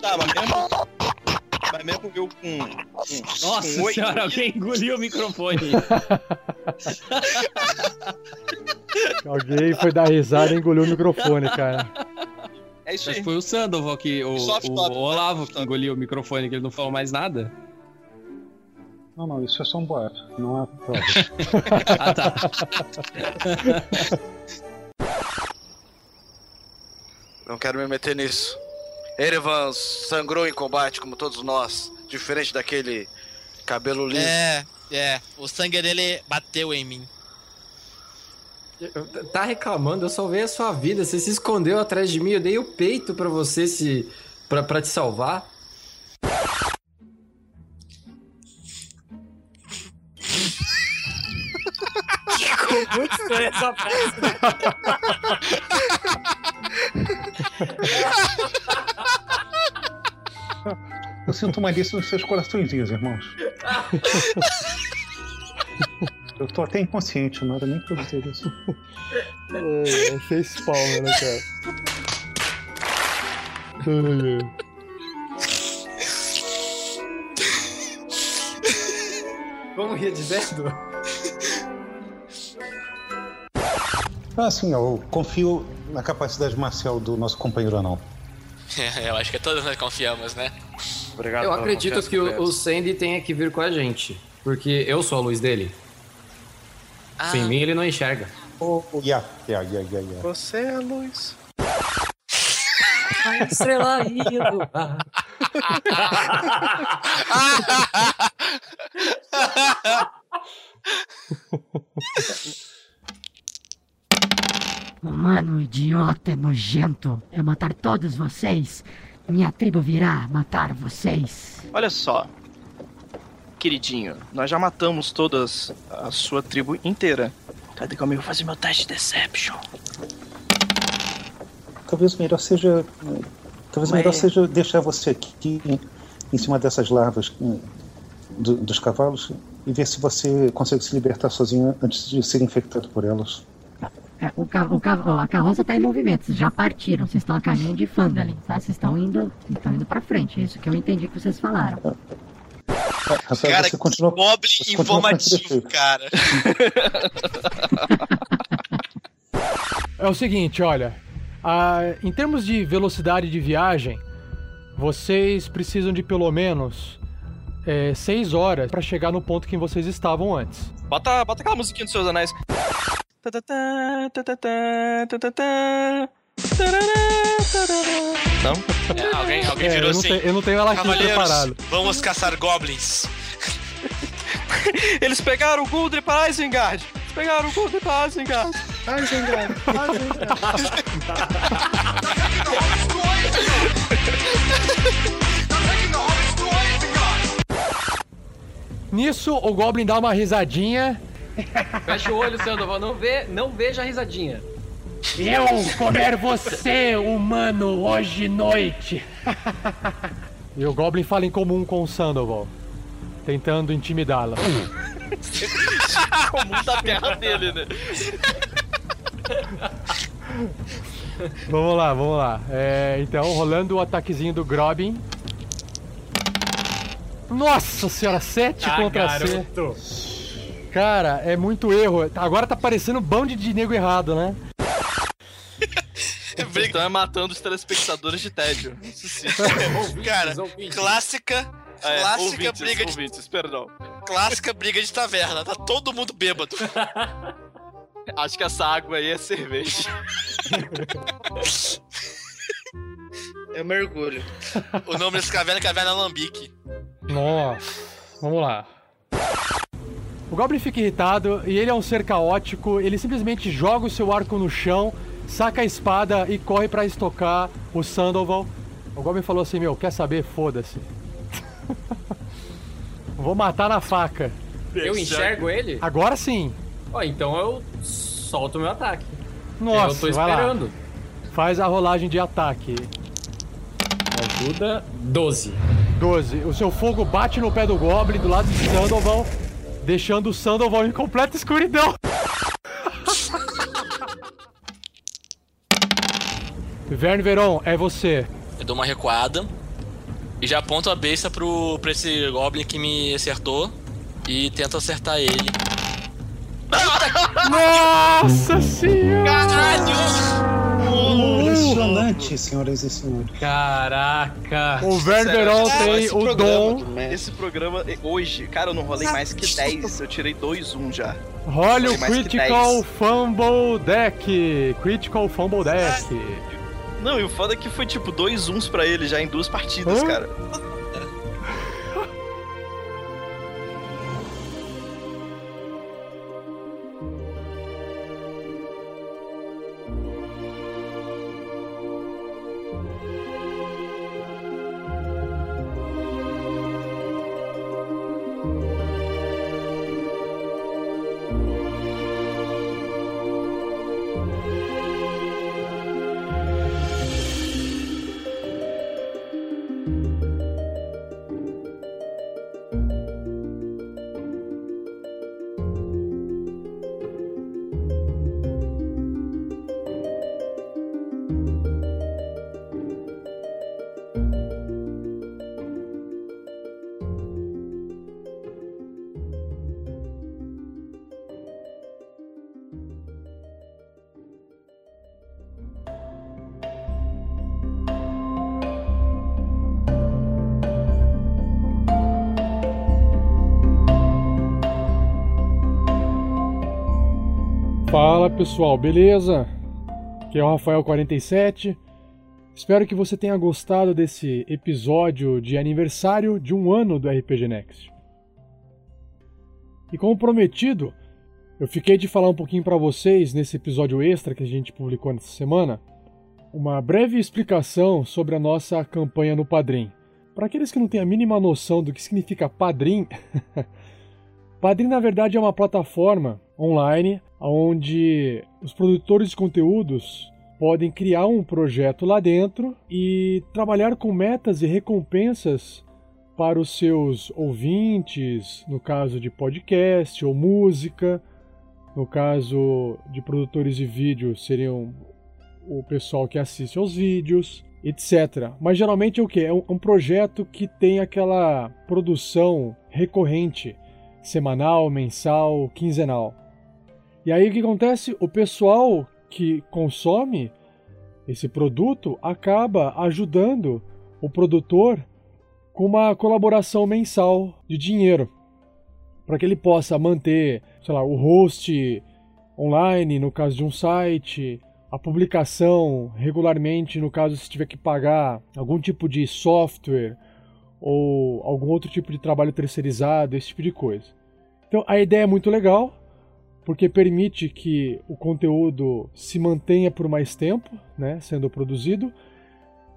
Tá, mas mesmo. Mas mesmo eu com. com Nossa com senhora, aqui, alguém engoliu o microfone. Alguém foi dar risada e engoliu o microfone, cara. É isso Acho aí. que foi o Sandoval que. O, Soft o top, Olavo que engoliu o microfone, que ele não falou mais nada. Não, não, isso é só um boato, não há prova. ah, tá. Não quero me meter nisso. Erevan sangrou em combate como todos nós, diferente daquele cabelo liso. É, é. O sangue dele bateu em mim. Tá reclamando, eu salvei a sua vida. Você se escondeu atrás de mim, eu dei o peito pra você se. pra, pra te salvar. Ficou muito estranha essa. Eu sinto uma lista nos seus coraçõezinhos, irmãos. Eu tô até inconsciente, não era nem pra dizer isso. É, fez palma, né, cara? Vamos rir dizendo? Ah, sim, eu confio na capacidade marcial do nosso companheiro anão. Eu acho que todos nós confiamos, né? Obrigado Eu acredito que o, o Sandy tenha que vir com a gente. Porque eu sou a luz dele. Ah. Sem mim ele não enxerga. Oh, yeah, yeah, yeah, yeah, yeah. Você é a luz. A estrela indo. Humano idiota, nojento. Eu matar todos vocês. Minha tribo virá matar vocês. Olha só. Queridinho, nós já matamos todas a sua tribo inteira. Cadê comigo fazer meu teste de Deception? Talvez o melhor seja. Talvez Mas- melhor seja deixar você aqui em, em cima dessas larvas hum, do- dos cavalos e ver se você consegue se libertar sozinho antes de ser infectado por elas. É, o ca o ca ó, a carroça tá em movimento, vocês já partiram, vocês estão a caminho de Fandalin, tá? Vocês estão indo, estão indo pra frente, é isso que eu entendi que vocês falaram. Cara, você continua. Goblin com esse informativo, cara. É o seguinte, olha. a- em termos de velocidade de viagem, vocês precisam de pelo menos 6 horas pra chegar no ponto que vocês estavam antes. Bota, bota aquela musiquinha dos seus anéis. Não? É, alguém alguém É, virou eu não assim. tenho- eu não tenho ela aqui Cavaleiros, preparado." Vamos caçar goblins. Eles pegaram o Guldry para Isengard. Eles pegaram o Guldry para Isengard. Isengard, Nisso, o Goblin dá uma risadinha. Fecha o olho, Sandoval. Não, vê, não veja a risadinha. Eu comer você, humano, hoje noite. E o Goblin fala em comum com o Sandoval, tentando intimidá-la. Comum da terra dele, né? vamos lá, vamos lá. É, então, rolando o ataquezinho do Grobin. Nossa senhora, 7 Ah, contra garoto. C. Cara, é muito erro. Agora tá parecendo um bando de nego errado, né? Então é matando os telespectadores de tédio. Isso sim. Cara, clássica. É, clássica ouvintes, briga de. ouvintes, perdão. Clássica briga de taverna. Tá todo mundo bêbado. Acho que essa água aí é cerveja. Eu mergulho. O nome desse caverna é Caverna Alambique. Nossa, vamos lá. O Goblin fica irritado e ele é um ser caótico. Ele simplesmente joga o seu arco no chão, saca a espada e corre pra estocar o Sandoval. O Goblin falou assim: Meu, quer saber? Foda-se. Vou matar na faca. Eu enxergo ele? Agora sim. Ó, então eu solto meu ataque. Nossa, eu tô vai lá. esperando. Faz a rolagem de ataque. Ajuda 12. 12. O seu fogo bate no pé do Goblin do lado de Sandoval, deixando o Sandoval em completa escuridão. Verne Veron, é você. Eu dou uma recuada. E já aponto a besta pro, pra esse Goblin que me acertou. E tento acertar ele. Nossa senhora! Caralho! Impressionante, senhoras e senhores. Caraca! O Sério, tem esse o programa- dom. Esse programa, hoje, cara, eu não rolei mais que 10. Eu tirei 2-1 já. Role o Critical 10. Fumble Deck. Critical Fumble Deck. Não, e o foda é que foi tipo dois uns pra ele já em duas partidas, Hã? cara. Pessoal, beleza? Aqui é o Rafael47. Espero que você tenha gostado desse episódio de aniversário de um ano do RPG Next. E como prometido, eu fiquei de falar um pouquinho para vocês nesse episódio extra que a gente publicou nessa semana, uma breve explicação sobre a nossa campanha no Padrim. Para aqueles que não têm a mínima noção do que significa Padrim, Padrim na verdade é uma plataforma online onde os produtores de conteúdos podem criar um projeto lá dentro e trabalhar com metas e recompensas para os seus ouvintes, no caso de podcast ou música, no caso de produtores de vídeo seriam o pessoal que assiste aos vídeos, etc. Mas geralmente é o que? É um, um projeto que tem aquela produção recorrente, semanal, mensal, quinzenal. E aí o que acontece? O pessoal que consome esse produto acaba ajudando o produtor com uma colaboração mensal de dinheiro para que ele possa manter, sei lá, o host online no caso de um site, a publicação regularmente no caso se tiver que pagar algum tipo de software ou algum outro tipo de trabalho terceirizado, esse tipo de coisa. Então a ideia é muito legal, porque permite que o conteúdo se mantenha por mais tempo, né, sendo produzido,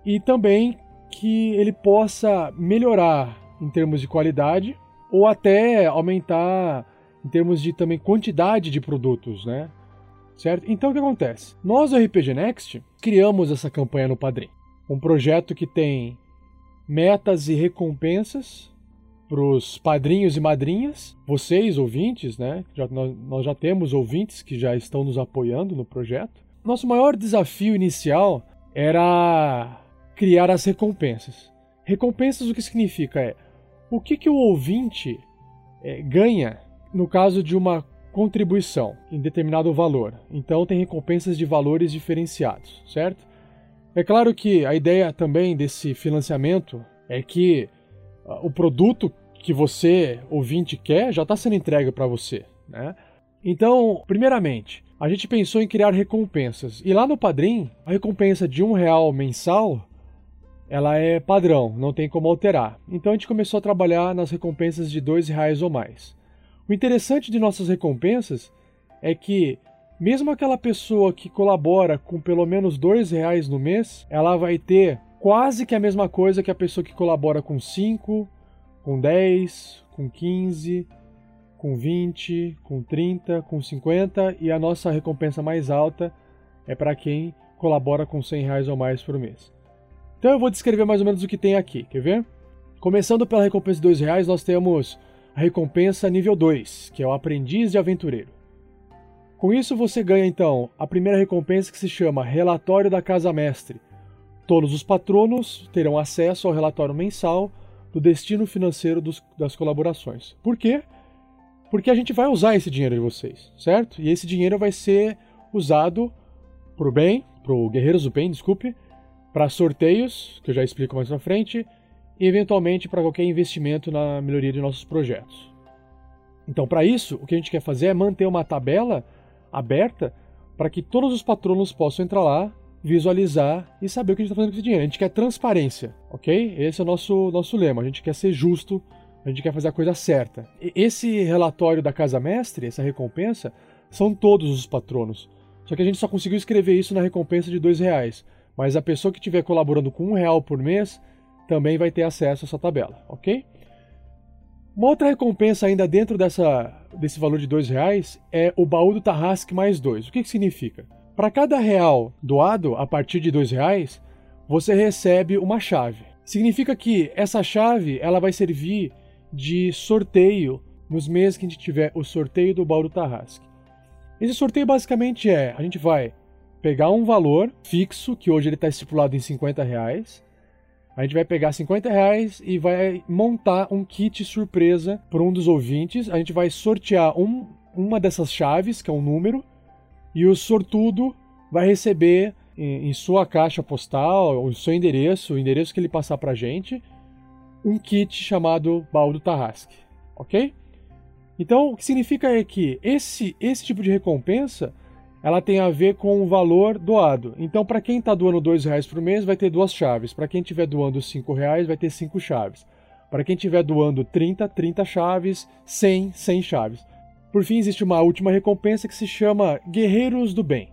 e também que ele possa melhorar em termos de qualidade ou até aumentar em termos de também quantidade de produtos, né? Certo? Então o que acontece? Nós do RPG Next criamos essa campanha no Padrim, um projeto que tem metas e recompensas pros padrinhos e madrinhas, vocês ouvintes, né? Já, nós, nós já temos ouvintes que já estão nos apoiando no projeto. Nosso maior desafio inicial era criar as recompensas. Recompensas o que significa é o que, que o ouvinte é, ganha no caso de uma contribuição em determinado valor. Então tem recompensas de valores diferenciados, certo? É claro que a ideia também desse financiamento é que o produto que você, ouvinte, quer já está sendo entregue para você, né? Então, primeiramente, a gente pensou em criar recompensas. E lá no Padrim, a recompensa de um real mensal, ela é padrão, não tem como alterar. Então a gente começou a trabalhar nas recompensas de dois reais ou mais. O interessante de nossas recompensas é que mesmo aquela pessoa que colabora com pelo menos dois reais no mês, ela vai ter quase que a mesma coisa que a pessoa que colabora com 5, com 10, com 15, com 20, com 30, com 50 e a nossa recompensa mais alta é para quem colabora com 100 reais ou mais por mês. Então eu vou descrever mais ou menos o que tem aqui, quer ver? Começando pela recompensa de 2 reais, nós temos a recompensa nível 2, que é o Aprendiz de Aventureiro. Com isso você ganha então a primeira recompensa que se chama Relatório da Casa Mestre. Todos os patronos terão acesso ao relatório mensal do destino financeiro dos, das colaborações. Por quê? Porque a gente vai usar esse dinheiro de vocês, certo? E esse dinheiro vai ser usado para o bem, para o Guerreiros do Bem, desculpe, para sorteios, que eu já explico mais na frente, e eventualmente para qualquer investimento na melhoria de nossos projetos. Então, para isso, o que a gente quer fazer é manter uma tabela aberta para que todos os patronos possam entrar lá, visualizar e saber o que a gente está fazendo com esse dinheiro. A gente quer transparência, ok? Esse é o nosso, nosso lema. A gente quer ser justo, a gente quer fazer a coisa certa. E esse relatório da Casa Mestre, essa recompensa, são todos os patronos. Só que a gente só conseguiu escrever isso na recompensa de dois reais. Mas a pessoa que estiver colaborando com um real por mês também vai ter acesso a essa tabela, ok? Uma outra recompensa ainda dentro dessa, desse valor de dois reais é o baú do Tarrasque mais dois. O que, que significa? Para cada real doado a partir de dois reais, você recebe uma chave. Significa que essa chave ela vai servir de sorteio nos meses que a gente tiver o sorteio do do Tarrasque. Esse sorteio basicamente é, a gente vai pegar um valor fixo, que hoje ele está estipulado em 50 reais, a gente vai pegar 50 reais e vai montar um kit surpresa para um dos ouvintes. A gente vai sortear um, uma dessas chaves, que é um número, e o sortudo vai receber em, em sua caixa postal, o seu endereço, o endereço que ele passar para a gente, um kit chamado Baú do Tarrasque, ok? Então, o que significa é que esse, esse tipo de recompensa ela tem a ver com o valor doado. Então, para quem está doando dois reais por mês, vai ter duas chaves. Para quem estiver doando cinco reais, vai ter cinco chaves. Para quem estiver doando 30, 30 chaves, 100, 100 chaves. Por fim, existe uma última recompensa que se chama Guerreiros do Bem,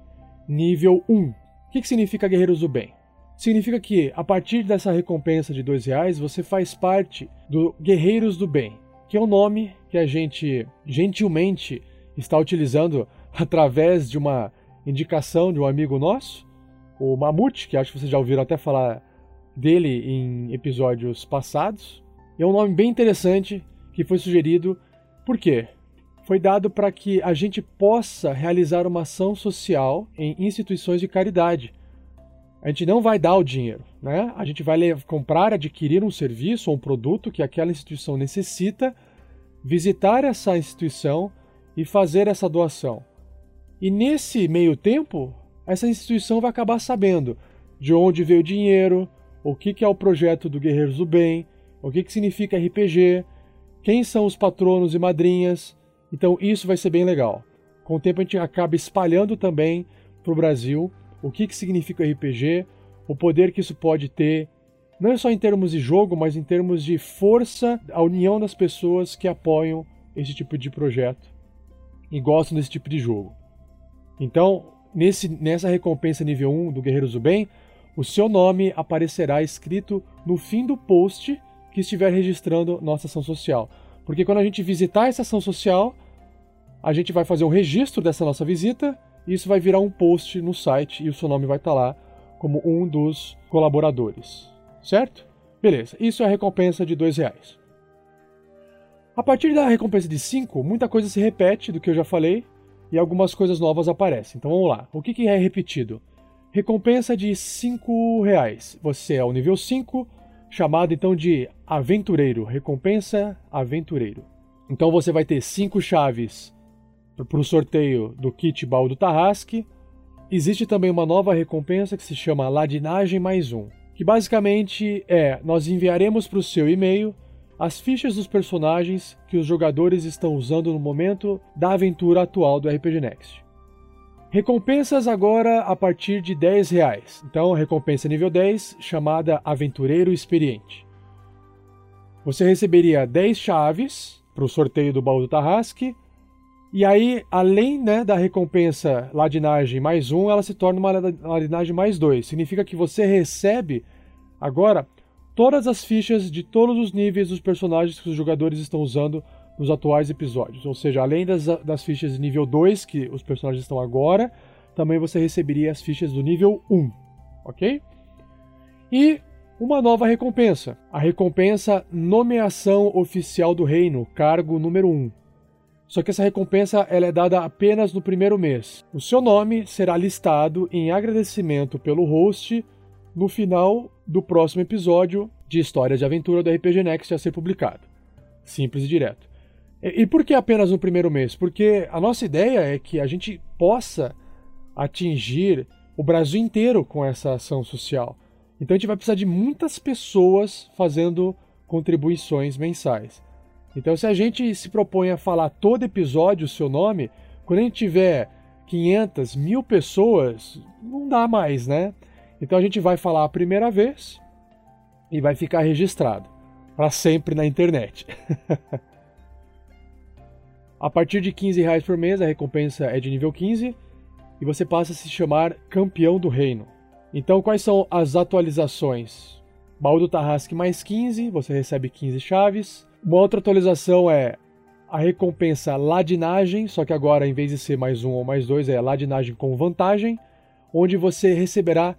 nível 1. O que, significa Guerreiros do Bem? Significa que, a partir dessa recompensa de dois reais, você faz parte do Guerreiros do Bem, que é o nome que a gente gentilmente está utilizando através de uma indicação de um amigo nosso, o Mamute, que acho que vocês já ouviram até falar dele em episódios passados. É um nome bem interessante que foi sugerido. Por quê? Foi dado para que a gente possa realizar uma ação social em instituições de caridade. A gente não vai dar o dinheiro, né? A gente vai comprar, adquirir um serviço ou um produto que aquela instituição necessita, visitar essa instituição e fazer essa doação. E nesse meio tempo, essa instituição vai acabar sabendo de onde veio o dinheiro, o que, que é o projeto do Guerreiros do Bem, o que, que significa RPG, quem são os patronos e madrinhas. Então isso vai ser bem legal. Com o tempo a gente acaba espalhando também para o Brasil o que, que significa RPG, o poder que isso pode ter, não só em termos de jogo, mas em termos de força, a união das pessoas que apoiam esse tipo de projeto e gostam desse tipo de jogo. Então, nesse, nessa recompensa nível 1 do Guerreiros do Bem, o seu nome aparecerá escrito no fim do post que estiver registrando nossa ação social. Porque quando a gente visitar essa ação social, a gente vai fazer um registro dessa nossa visita e isso vai virar um post no site e o seu nome vai estar lá como um dos colaboradores. Certo? Beleza, isso é a recompensa de dois reais. A partir da recompensa de 5, muita coisa se repete do que eu já falei e algumas coisas novas aparecem. Então vamos lá. O que, que é repetido? Recompensa de 5 reais. Você é o nível 5, chamado então de aventureiro. Recompensa aventureiro. Então você vai ter 5 chaves para o sorteio do kit baú do Tarrasque. Existe também uma nova recompensa que se chama Ladinagem mais um, que basicamente é nós enviaremos para o seu e-mail as fichas dos personagens que os jogadores estão usando no momento da aventura atual do RPG Next. Recompensas agora a partir de 10 reais. Então, recompensa nível 10, chamada Aventureiro Experiente. Você receberia 10 chaves para o sorteio do baú do Tarrasque. E aí, além né, da recompensa ladinagem mais um, ela se torna uma ladinagem mais dois. Significa que você recebe agora todas as fichas de todos os níveis dos personagens que os jogadores estão usando nos atuais episódios. Ou seja, além das, das fichas de nível 2 que os personagens estão agora, também você receberia as fichas do nível 1, ok? E uma nova recompensa. A recompensa Nomeação Oficial do Reino, cargo número 1. Só que essa recompensa ela é dada apenas no primeiro mês. O seu nome será listado em agradecimento pelo host no final do próximo episódio de Histórias de Aventura do RPG Next a ser publicado. Simples e direto. E, e por que apenas no primeiro mês? Porque a nossa ideia é que a gente possa atingir o Brasil inteiro com essa ação social. Então a gente vai precisar de muitas pessoas fazendo contribuições mensais. Então se a gente se propõe a falar todo episódio o seu nome, quando a gente tiver 500, mil pessoas, não dá mais, né? Então a gente vai falar a primeira vez e vai ficar registrado para sempre na internet. a partir de 15 reais por mês, a recompensa é de nível 15 e você passa a se chamar Campeão do Reino. Então, quais são as atualizações? Baú do Tarrasque mais 15, você recebe 15 chaves. Uma outra atualização é a recompensa Ladinagem, só que agora, em vez de ser mais um ou mais dois, é Ladinagem com vantagem, onde você receberá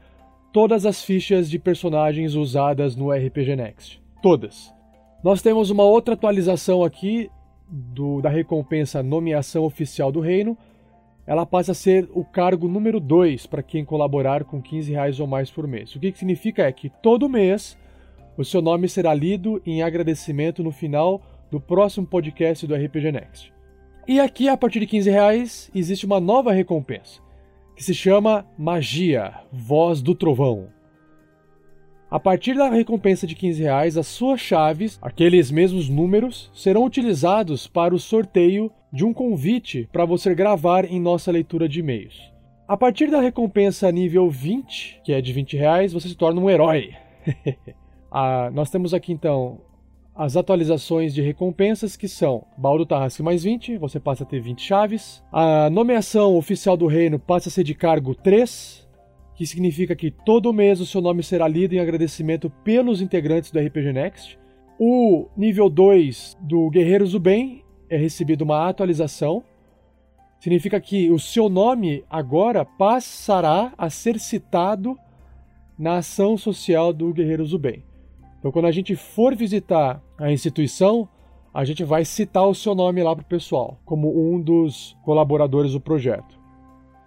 todas as fichas de personagens usadas no RPG Next. Todas. Nós temos uma outra atualização aqui do, da recompensa Nomeação Oficial do Reino, ela passa a ser o cargo número 2 para quem colaborar com 15 reais ou mais por mês. O que, que significa é que todo mês o seu nome será lido em agradecimento no final do próximo podcast do RPG Next. E aqui, a partir de 15 reais, existe uma nova recompensa, que se chama Magia, Voz do Trovão. A partir da recompensa de 15 reais, as suas chaves, aqueles mesmos números, serão utilizados para o sorteio de um convite para você gravar em nossa leitura de e-mails. A partir da recompensa nível 20, que é de 20 reais, você se torna um herói. ah, nós temos aqui então as atualizações de recompensas que são Baldo Tarrasque mais 20, você passa a ter 20 chaves. A nomeação oficial do reino passa a ser de cargo 3, que significa que todo mês o seu nome será lido em agradecimento pelos integrantes do RPG Next. O nível 2 do Guerreiros do Bem é recebido uma atualização. Significa que o seu nome agora passará a ser citado na ação social do Guerreiros do Bem. Então, quando a gente for visitar a instituição, a gente vai citar o seu nome lá para o pessoal, como um dos colaboradores do projeto.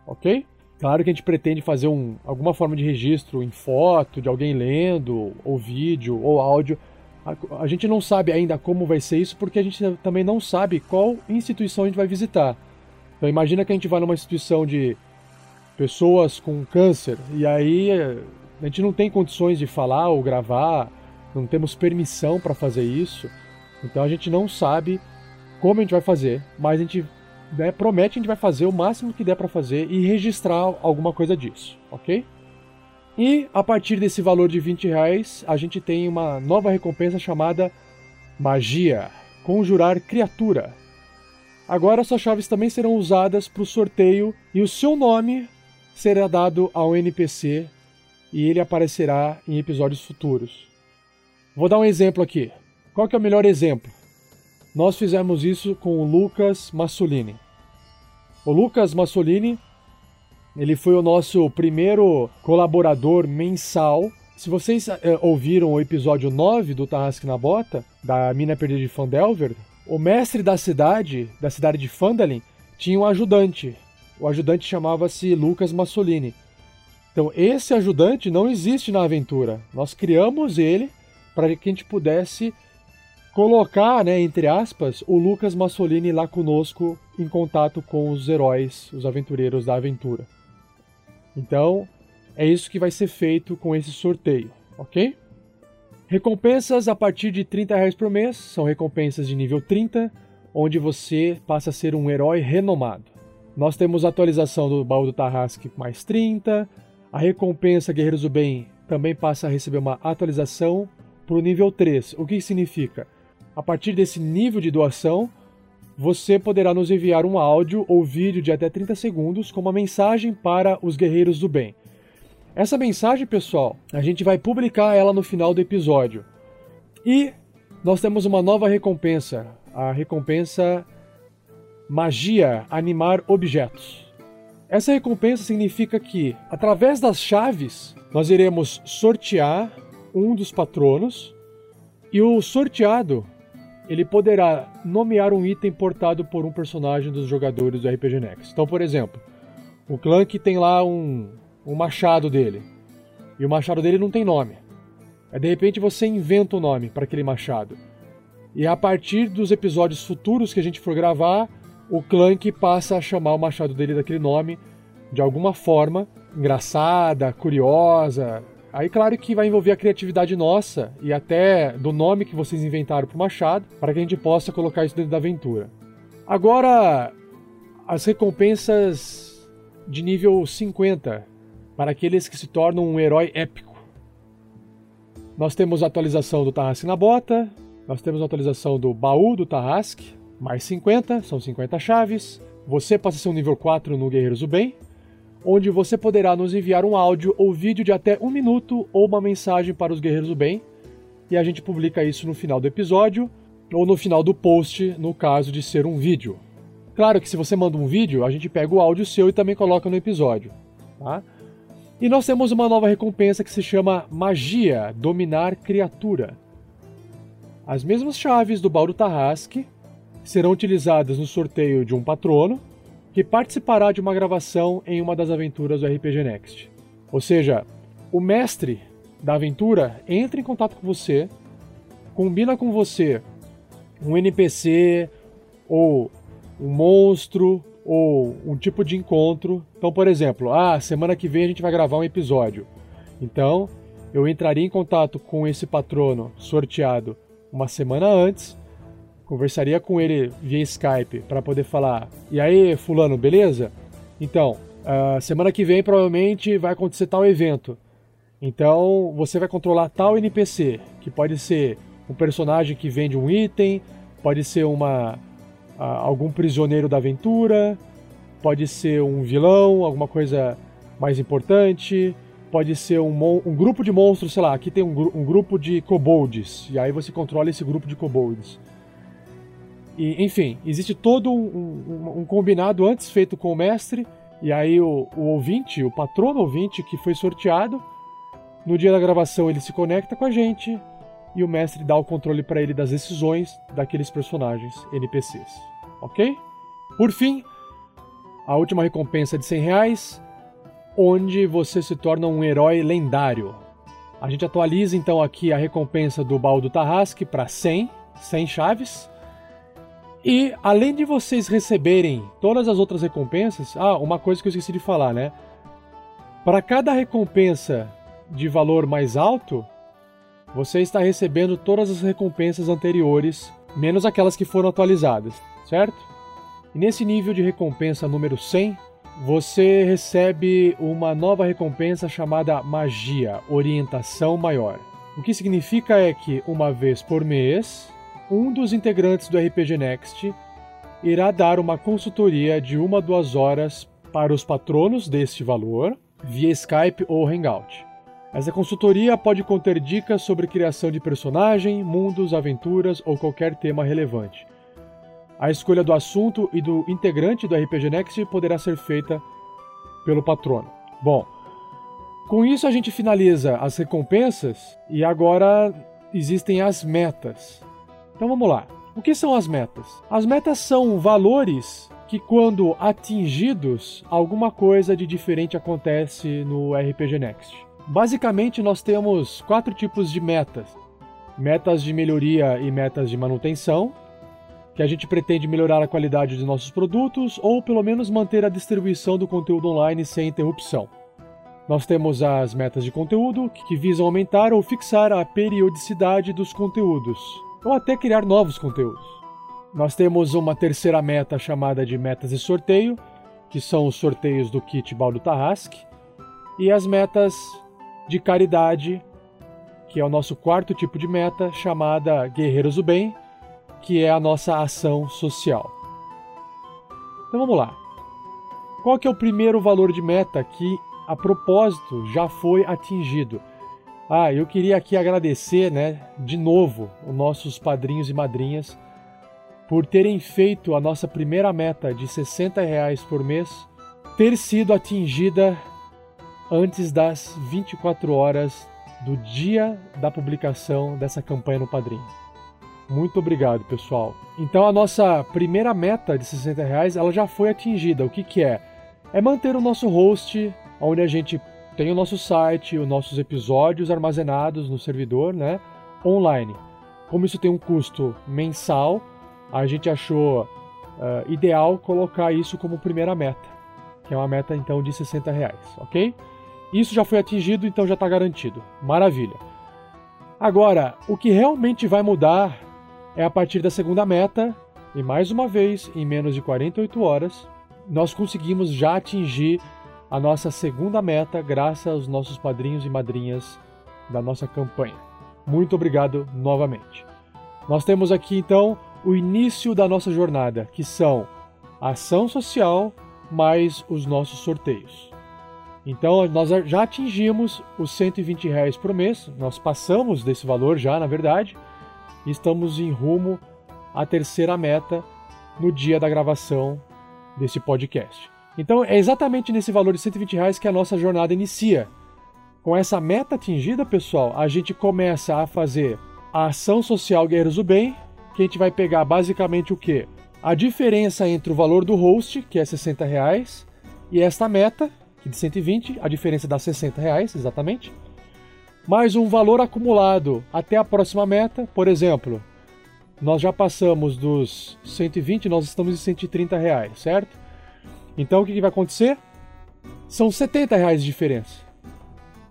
Ok? Claro que a gente pretende fazer um, alguma forma de registro em foto, de alguém lendo, ou vídeo, ou áudio. A, a, gente não sabe ainda como vai ser isso, porque a gente também não sabe qual instituição a gente vai visitar. Então imagina que a gente vai numa instituição de pessoas com câncer, e aí eh, a gente não tem condições de falar ou gravar, não temos permissão para fazer isso. Então a gente não sabe como a gente vai fazer, mas a gente né, promete que a gente vai fazer o máximo que der para fazer e registrar alguma coisa disso, ok? E a partir desse valor de 20 reais, a gente tem uma nova recompensa chamada Magia Conjurar Criatura. Agora suas chaves também serão usadas para o sorteio e o seu nome será dado ao NPC e ele aparecerá em episódios futuros. Vou dar um exemplo aqui. Qual que é o melhor exemplo? Nós fizemos isso com o Lucas Massolini. O Lucas Massolini, ele foi o nosso primeiro colaborador mensal. Se vocês é, ouviram o episódio 9 do Tarrasque na Bota, da Mina Perdida de Fandelver, o mestre da cidade, da cidade de Phandalin, tinha um ajudante. O ajudante chamava-se Lucas Massolini. Então, esse ajudante não existe na aventura. Nós criamos ele para que a gente pudesse colocar, né, entre aspas, o Lucas Massolini lá conosco em contato com os heróis, os aventureiros da aventura. Então, é isso que vai ser feito com esse sorteio, ok? Recompensas a partir de 30 reais por mês, são recompensas de nível 30, onde você passa a ser um herói renomado. Nós temos a atualização do baú do Tarrasque mais 30, a recompensa Guerreiros do Bem também passa a receber uma atualização para o nível 3. O que significa? A partir desse nível de doação, você poderá nos enviar um áudio ou vídeo de até 30 segundos com uma mensagem para os Guerreiros do Bem. Essa mensagem, pessoal, a gente vai publicar ela no final do episódio. E nós temos uma nova recompensa, a recompensa Magia Animar Objetos. Essa recompensa significa que, através das chaves, nós iremos sortear um dos patronos e o sorteado ele poderá nomear um item portado por um personagem dos jogadores do RPG Next. Então, por exemplo, o Clank tem lá um, um machado dele e o machado dele não tem nome. Aí, de repente você inventa um nome para aquele machado. E a partir dos episódios futuros que a gente for gravar, o Clank passa a chamar o machado dele daquele nome de alguma forma engraçada, curiosa. Aí, claro que vai envolver a criatividade nossa e até do nome que vocês inventaram para o machado, para que a gente possa colocar isso dentro da aventura. Agora, as recompensas de nível 50 para aqueles que se tornam um herói épico. Nós temos a atualização do Tarrasque na Bota, nós temos a atualização do Baú do Tarrasque, mais 50, são 50 chaves. Você passa a ser um nível 4 no Guerreiros do Bem, onde você poderá nos enviar um áudio ou vídeo de até um minuto ou uma mensagem para os Guerreiros do Bem, e a gente publica isso no final do episódio ou no final do post, no caso de ser um vídeo. Claro que se você manda um vídeo, a gente pega o áudio seu e também coloca no episódio, tá? E nós temos uma nova recompensa que se chama Magia Dominar Criatura. As mesmas chaves do do Tarrasque serão utilizadas no sorteio de um patrono que participará de uma gravação em uma das aventuras do RPG Next. Ou seja, o mestre da aventura entra em contato com você, combina com você um NPC ou um monstro ou um tipo de encontro. Então, por exemplo, ah, semana que vem a gente vai gravar um episódio. Então, eu entraria em contato com esse patrono sorteado uma semana antes, conversaria com ele via Skype para poder falar: "E aí, fulano, beleza? Então, uh, semana que vem provavelmente vai acontecer tal evento. Então, você vai controlar tal NPC, que pode ser um personagem que vende um item, pode ser uma algum prisioneiro da aventura, pode ser um vilão, alguma coisa mais importante, pode ser um, um grupo de monstros, sei lá, aqui tem um, um, grupo de kobolds, e aí você controla esse grupo de kobolds. E, enfim, existe todo um, um, combinado antes feito com o mestre, e aí o, o ouvinte, o patrono ouvinte que foi sorteado, no dia da gravação ele se conecta com a gente, e o mestre dá o controle para ele das decisões daqueles personagens NPCs, ok? Por fim, a última recompensa de 100 reais, onde você se torna um herói lendário. A gente atualiza então aqui a recompensa do baú do Tarrasque para 100, 100 chaves. E além de vocês receberem todas as outras recompensas, ah, uma coisa que eu esqueci de falar, né? Para cada recompensa de valor mais alto, você está recebendo todas as recompensas anteriores, menos aquelas que foram atualizadas, certo? E nesse nível de recompensa número 100, você recebe uma nova recompensa chamada Magia Orientação Maior. O que significa é que, uma vez por mês, um dos integrantes do RPG Next irá dar uma consultoria de uma a duas horas para os patronos deste valor via Skype ou Hangout. Essa consultoria pode conter dicas sobre criação de personagem, mundos, aventuras ou qualquer tema relevante. A escolha do assunto e do integrante do RPG Next poderá ser feita pelo patrono. Bom, com isso a gente finaliza as recompensas e agora existem as metas. Então vamos lá. O que são as metas? As metas são valores que, quando atingidos, alguma coisa de diferente acontece no RPG Next. Basicamente, nós temos quatro tipos de metas: metas de melhoria e metas de manutenção, que a gente pretende melhorar a qualidade dos nossos produtos ou pelo menos manter a distribuição do conteúdo online sem interrupção. Nós temos as metas de conteúdo, que visam aumentar ou fixar a periodicidade dos conteúdos, ou até criar novos conteúdos. Nós temos uma terceira meta chamada de metas de sorteio, que são os sorteios do kit Baldo Tarrasque, e as metas de caridade, que é o nosso quarto tipo de meta, chamada Guerreiros do Bem, que é a nossa ação social. Então vamos lá. Qual que é o primeiro valor de meta que, a propósito, já foi atingido? Ah, eu queria aqui agradecer, né, de novo, os nossos padrinhos e madrinhas por terem feito a nossa primeira meta de 60 reais por mês ter sido atingida antes das 24 horas do dia da publicação dessa campanha no Padrim. Muito obrigado, pessoal. Então a nossa primeira meta de 60 reais ela já foi atingida. O que, que é? É manter o nosso host, onde a gente tem o nosso site, os nossos episódios armazenados no servidor, né, online. Como isso tem um custo mensal, a gente achou uh, ideal colocar isso como primeira meta, que é uma meta então de 60 reais, ok? Isso já foi atingido, então já está garantido. Maravilha. Agora, o que realmente vai mudar é a partir da segunda meta, e mais uma vez, em menos de 48 horas, nós conseguimos já atingir a nossa segunda meta graças aos nossos padrinhos e madrinhas da nossa campanha. Muito obrigado novamente. Nós temos aqui então o início da nossa jornada, que são a ação social mais os nossos sorteios. Então nós já atingimos os 120 reais por mês, nós passamos desse valor já, na verdade, e estamos em rumo à terceira meta no dia da gravação desse podcast. Então é exatamente nesse valor de 120 reais que a nossa jornada inicia. Com essa meta atingida, pessoal, a gente começa a fazer a ação social Guerreiros do Bem, que a gente vai pegar basicamente o que? A diferença entre o valor do host, que é 60 reais, e esta meta, que é de 120, a diferença dá 60 reais, exatamente. Mais um valor acumulado até a próxima meta, por exemplo, nós já passamos dos 120, nós estamos em 130 reais, certo? Então o que, que vai acontecer? São 70 reais de diferença.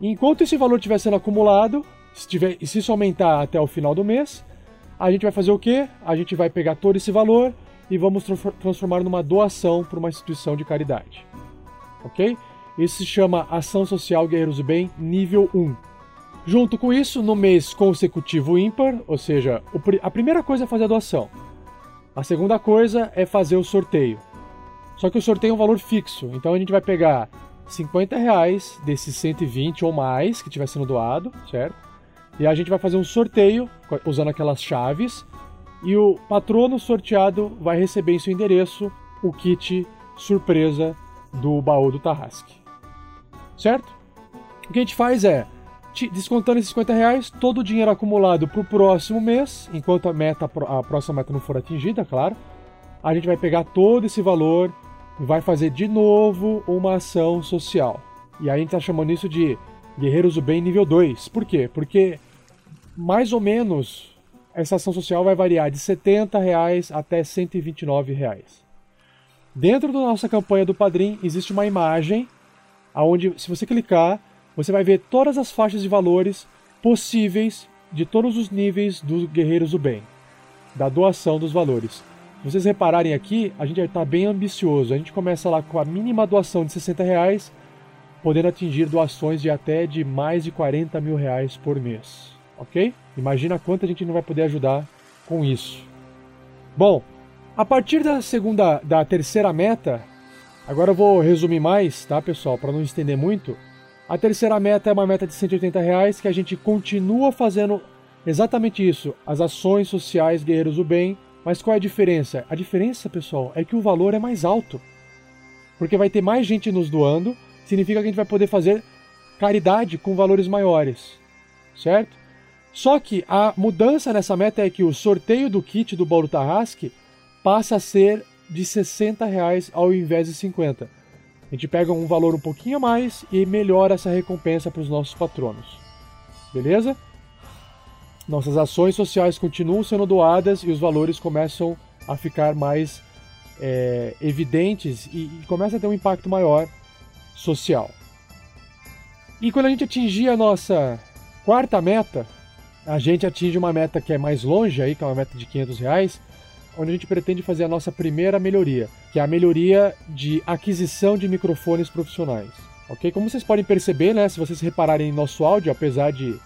Enquanto esse valor estiver sendo acumulado, se, tiver, se isso aumentar até o final do mês, a gente vai fazer o quê? A gente vai pegar todo esse valor e vamos transformar numa doação para uma instituição de caridade. Ok? Isso se chama Ação Social Guerreiros do Bem nível 1. Junto com isso, no mês consecutivo ímpar, ou seja, a primeira coisa é fazer a doação. A segunda coisa é fazer o sorteio. Só que o sorteio é um valor fixo, então a gente vai pegar 50 reais desses 120 ou mais que estiver sendo doado, certo? E a gente vai fazer um sorteio usando aquelas chaves e o patrono sorteado vai receber em seu endereço o kit surpresa do baú do Tarrasque. Certo? O que a gente faz é, descontando esses 50 reais, todo o dinheiro acumulado para o próximo mês, enquanto a, meta, a próxima meta não for atingida, claro, a gente vai pegar todo esse valor vai fazer de novo uma ação social. E aí a gente está chamando isso de Guerreiros do Bem nível 2. Por quê? Porque mais ou menos essa ação social vai variar de 70 reais até 129 reais. Dentro da nossa campanha do Padrim existe uma imagem aonde, se você clicar, você vai ver todas as faixas de valores possíveis de todos os níveis dos Guerreiros do Bem, da doação dos valores. Vocês repararem aqui, a gente está bem ambicioso. A gente começa lá com a mínima doação de 60 reais, podendo atingir doações de até de mais de 40 mil reais por mês. Ok? Imagina quanto a gente não vai poder ajudar com isso. Bom, a partir da segunda, da terceira meta, agora eu vou resumir mais, tá, pessoal, para não estender muito. A terceira meta é uma meta de 180 reais que a gente continua fazendo exatamente isso, as ações sociais Guerreiros do Bem. Mas qual é a diferença? A diferença, pessoal, é que o valor é mais alto. Porque vai ter mais gente nos doando, significa que a gente vai poder fazer caridade com valores maiores, certo? Só que a mudança nessa meta é que o sorteio do kit do Bauru Tarrasque passa a ser de 60 reais ao invés de 50. A gente pega um valor um pouquinho a mais e melhora essa recompensa para os nossos patronos. Beleza? Nossas ações sociais continuam sendo doadas e os valores começam a ficar mais é, evidentes e, e começa a ter um impacto maior social. E quando a gente atingir a nossa quarta meta, a gente atinge uma meta que é mais longe, aí, que é uma meta de 500 reais, onde a gente pretende fazer a nossa primeira melhoria, que é a melhoria de aquisição de microfones profissionais. Ok? Como vocês podem perceber, né, se vocês repararem em nosso áudio, apesar de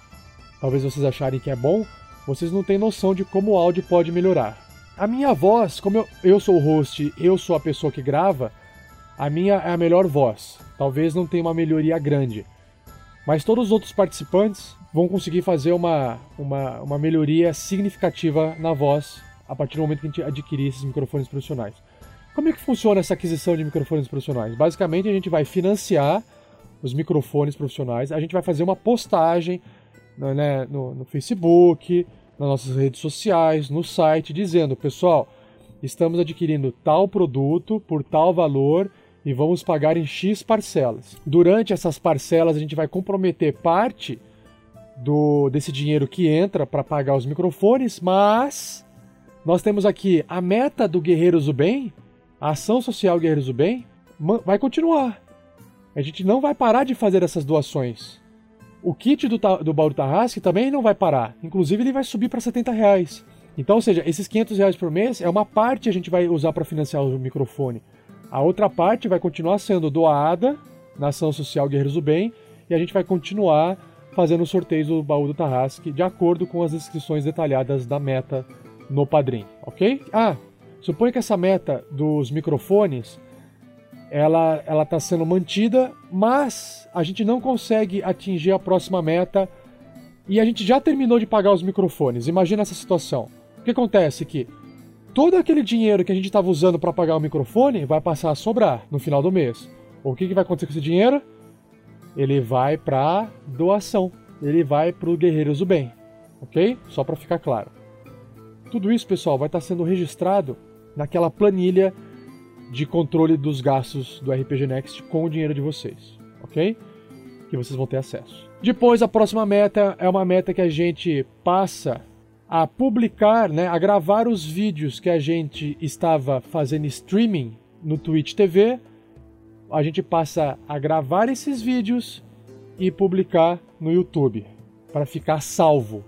talvez vocês acharem que é bom, vocês não têm noção de como o áudio pode melhorar. A minha voz, como eu, eu sou o host, eu sou a pessoa que grava, a minha é a melhor voz. Talvez não tenha uma melhoria grande. Mas todos os outros participantes vão conseguir fazer uma, uma, uma melhoria significativa na voz a partir do momento que a gente adquirir esses microfones profissionais. Como é que funciona essa aquisição de microfones profissionais? Basicamente, a gente vai financiar os microfones profissionais, a gente vai fazer uma postagem né, no, no Facebook, nas nossas redes sociais, no site, dizendo: pessoal, estamos adquirindo tal produto por tal valor e vamos pagar em X parcelas. Durante essas parcelas, a gente vai comprometer parte do desse dinheiro que entra para pagar os microfones, mas nós temos aqui a meta do Guerreiros do Bem, a ação social Guerreiros do Bem, vai continuar. A gente não vai parar de fazer essas doações. O kit do, do Tarrasque também não vai parar. Inclusive, ele vai subir para 70 reais. Então, ou seja, esses 500 reais por mês é uma parte a gente vai usar para financiar o microfone. A outra parte vai continuar sendo doada na ação social Guerreiros do Bem e a gente vai continuar fazendo sorteios do baú do Tarrasque de acordo com as inscrições detalhadas da meta no Padrim, ok? Ah, suponha que essa meta dos microfones ela ela está sendo mantida, mas a gente não consegue atingir a próxima meta e a gente já terminou de pagar os microfones. Imagina essa situação. O que acontece que todo aquele dinheiro que a gente estava usando para pagar o microfone vai passar a sobrar no final do mês. O que, que vai acontecer com esse dinheiro? Ele vai para doação. Ele vai para o Guerreiros do Bem, ok? Só para ficar claro. Tudo isso, pessoal, vai estar sendo registrado naquela planilha de controle dos gastos do RPG Next com o dinheiro de vocês, ok? Que vocês vão ter acesso. Depois, a próxima meta é uma meta que a gente passa a publicar, né, a gravar os vídeos que a gente estava fazendo streaming no Twitch TV. A gente passa a gravar esses vídeos e publicar no YouTube para ficar salvo,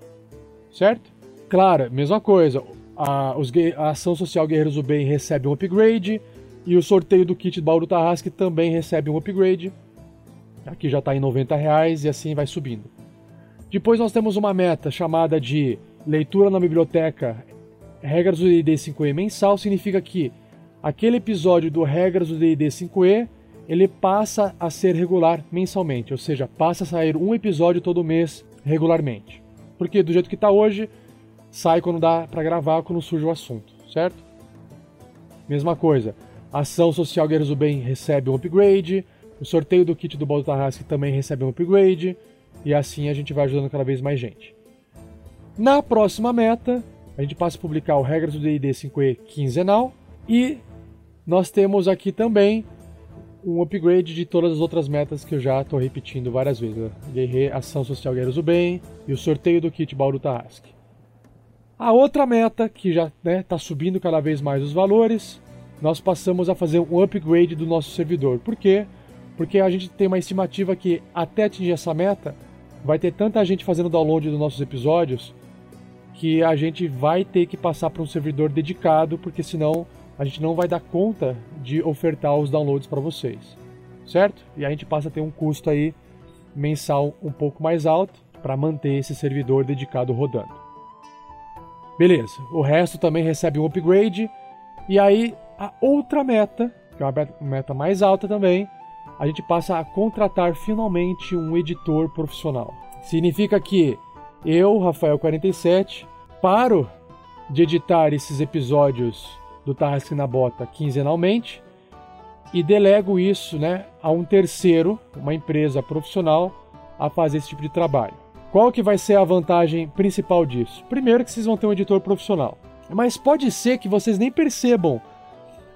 certo? Claro, mesma coisa. A, os, a ação social Guerreiros do Bem recebe um upgrade. E o sorteio do kit Bauru Tarrasque também recebe um upgrade. Aqui já está em 90 reais e assim vai subindo. Depois nós temos uma meta chamada de leitura na biblioteca Regras do D&D 5e mensal. Significa que aquele episódio do Regras do D&D 5e ele passa a ser regular mensalmente, ou seja, passa a sair um episódio todo mês regularmente. Porque do jeito que está hoje, sai quando dá para gravar, quando surge o assunto, certo? Mesma coisa. A ação social Guerreiros do Bem recebe um upgrade. O sorteio do kit do Baldo Tarrasque também recebe um upgrade. E assim a gente vai ajudando cada vez mais gente. Na próxima meta, a gente passa a publicar o Regras do D&D 5e quinzenal. E nós temos aqui também um upgrade de todas as outras metas que eu já estou repetindo várias vezes. Guerreiro, ação social Guerreiros do Bem e o sorteio do kit Bauru Tarrasque. A outra meta, que já está né, tá subindo cada vez mais os valores, nós passamos a fazer um upgrade do nosso servidor. Por quê? Porque a gente tem uma estimativa que até atingir essa meta, vai ter tanta gente fazendo download dos nossos episódios que a gente vai ter que passar para um servidor dedicado, porque senão a gente não vai dar conta de ofertar os downloads para vocês, certo? E a gente passa a ter um custo aí mensal um pouco mais alto para manter esse servidor dedicado rodando. Beleza, o resto também recebe um upgrade. E aí, a outra meta, que é uma meta mais alta também, a gente passa a contratar finalmente um editor profissional. Significa que eu, Rafael47, paro de editar esses episódios do Tarrasque na Bota quinzenalmente e delego isso né, a um terceiro, uma empresa profissional, a fazer esse tipo de trabalho. Qual que vai ser a vantagem principal disso? Primeiro que vocês vão ter um editor profissional. Mas pode ser que vocês nem percebam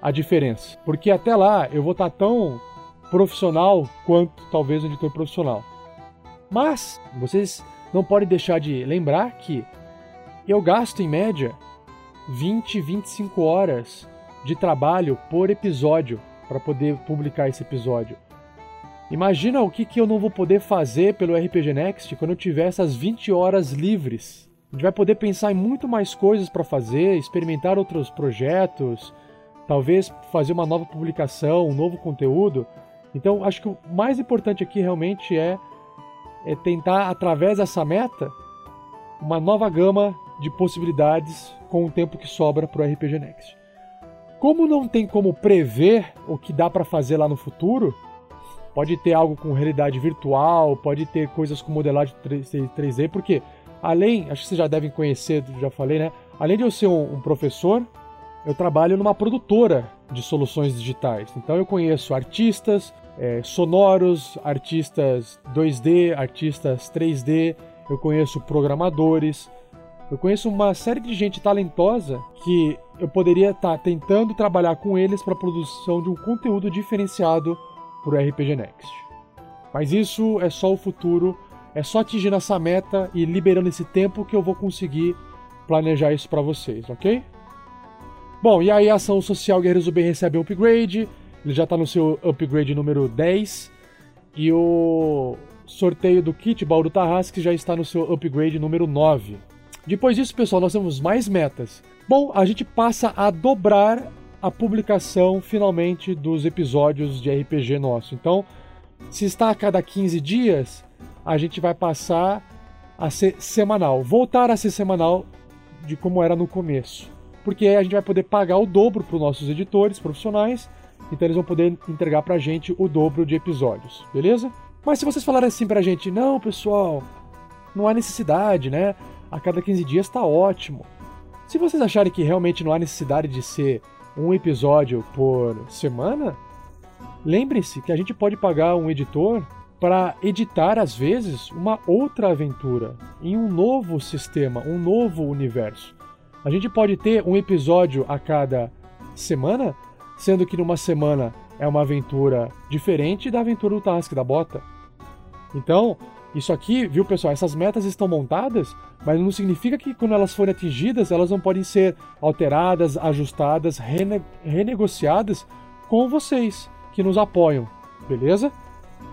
a diferença, porque até lá eu vou estar tão profissional quanto talvez um editor profissional. Mas vocês não podem deixar de lembrar que eu gasto em média 20, 25 horas de trabalho por episódio para poder publicar esse episódio. Imagina o que, que eu não vou poder fazer pelo RPG Next quando eu tiver essas 20 horas livres. A gente vai poder pensar em muito mais coisas para fazer, experimentar outros projetos, talvez fazer uma nova publicação, um novo conteúdo. Então, acho que o mais importante aqui realmente é, é tentar, através dessa meta, uma nova gama de possibilidades com o tempo que sobra para o RPG Next. Como não tem como prever o que dá para fazer lá no futuro, pode ter algo com realidade virtual, pode ter coisas com modelagem 3D, porque além, acho que vocês já devem conhecer, já falei, né? Além de eu ser um, um professor, eu trabalho numa produtora de soluções digitais. Então eu conheço artistas é, sonoros, artistas 2D, artistas 3D, eu conheço programadores, eu conheço uma série de gente talentosa que eu poderia estar tá tentando trabalhar com eles para a produção de um conteúdo diferenciado para o RPG Next. Mas isso é só o futuro, é só atingindo essa meta e liberando esse tempo que eu vou conseguir planejar isso para vocês, ok? Bom, e aí a ação social Guerreiros do Bem recebe upgrade, ele já está no seu upgrade número 10, e o sorteio do kit Baldo Tarrasque já está no seu upgrade número 9. Depois disso, pessoal, nós temos mais metas. Bom, a gente passa a dobrar a publicação finalmente dos episódios de RPG nosso. Então, se está a cada 15 dias, a gente vai passar a ser semanal, voltar a ser semanal de como era no começo. Porque a gente vai poder pagar o dobro para os nossos editores profissionais, então eles vão poder entregar para a gente o dobro de episódios, beleza? Mas se vocês falarem assim para a gente, não, pessoal, não há necessidade, né? A cada 15 dias está ótimo. Se vocês acharem que realmente não há necessidade de ser um episódio por semana, lembre-se que a gente pode pagar um editor para editar, às vezes, uma outra aventura em um novo sistema, um novo universo. A gente pode ter um episódio a cada semana, sendo que numa semana é uma aventura diferente da aventura do Task da Bota. Então, isso aqui, viu pessoal, essas metas estão montadas, mas não significa que quando elas forem atingidas, elas não podem ser alteradas, ajustadas, rene renegociadas com vocês que nos apoiam, beleza?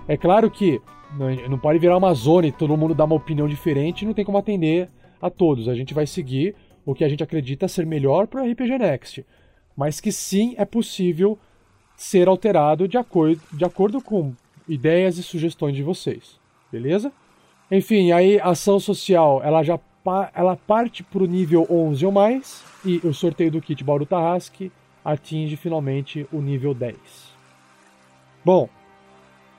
É claro que não, pode virar uma zona e todo mundo dá uma opinião diferente não tem como atender a todos. A gente vai seguir o que a gente acredita ser melhor para o RPG Next, mas que sim é possível ser alterado de acordo, de acordo com ideias e sugestões de vocês beleza? Enfim, aí a ação social, ela já ela parte para o nível 11 ou mais, e o sorteio do kit Bauru Tarrasque atinge finalmente o nível 10. Bom,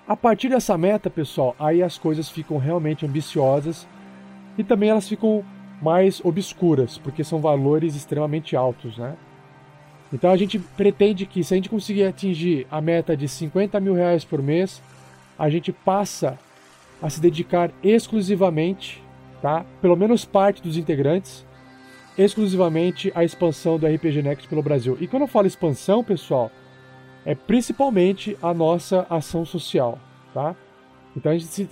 a partir dessa meta, pessoal, aí as coisas ficam realmente ambiciosas e também elas ficam mais obscuras, porque são valores extremamente altos, né? Então a gente pretende que se a gente conseguir atingir a meta de 50 mil reais por mês, a gente passa a se dedicar exclusivamente, tá? Pelo menos parte dos integrantes, exclusivamente à expansão do RPG Next pelo Brasil. E quando eu falo expansão, pessoal, é principalmente a nossa ação social, tá? Então a gente se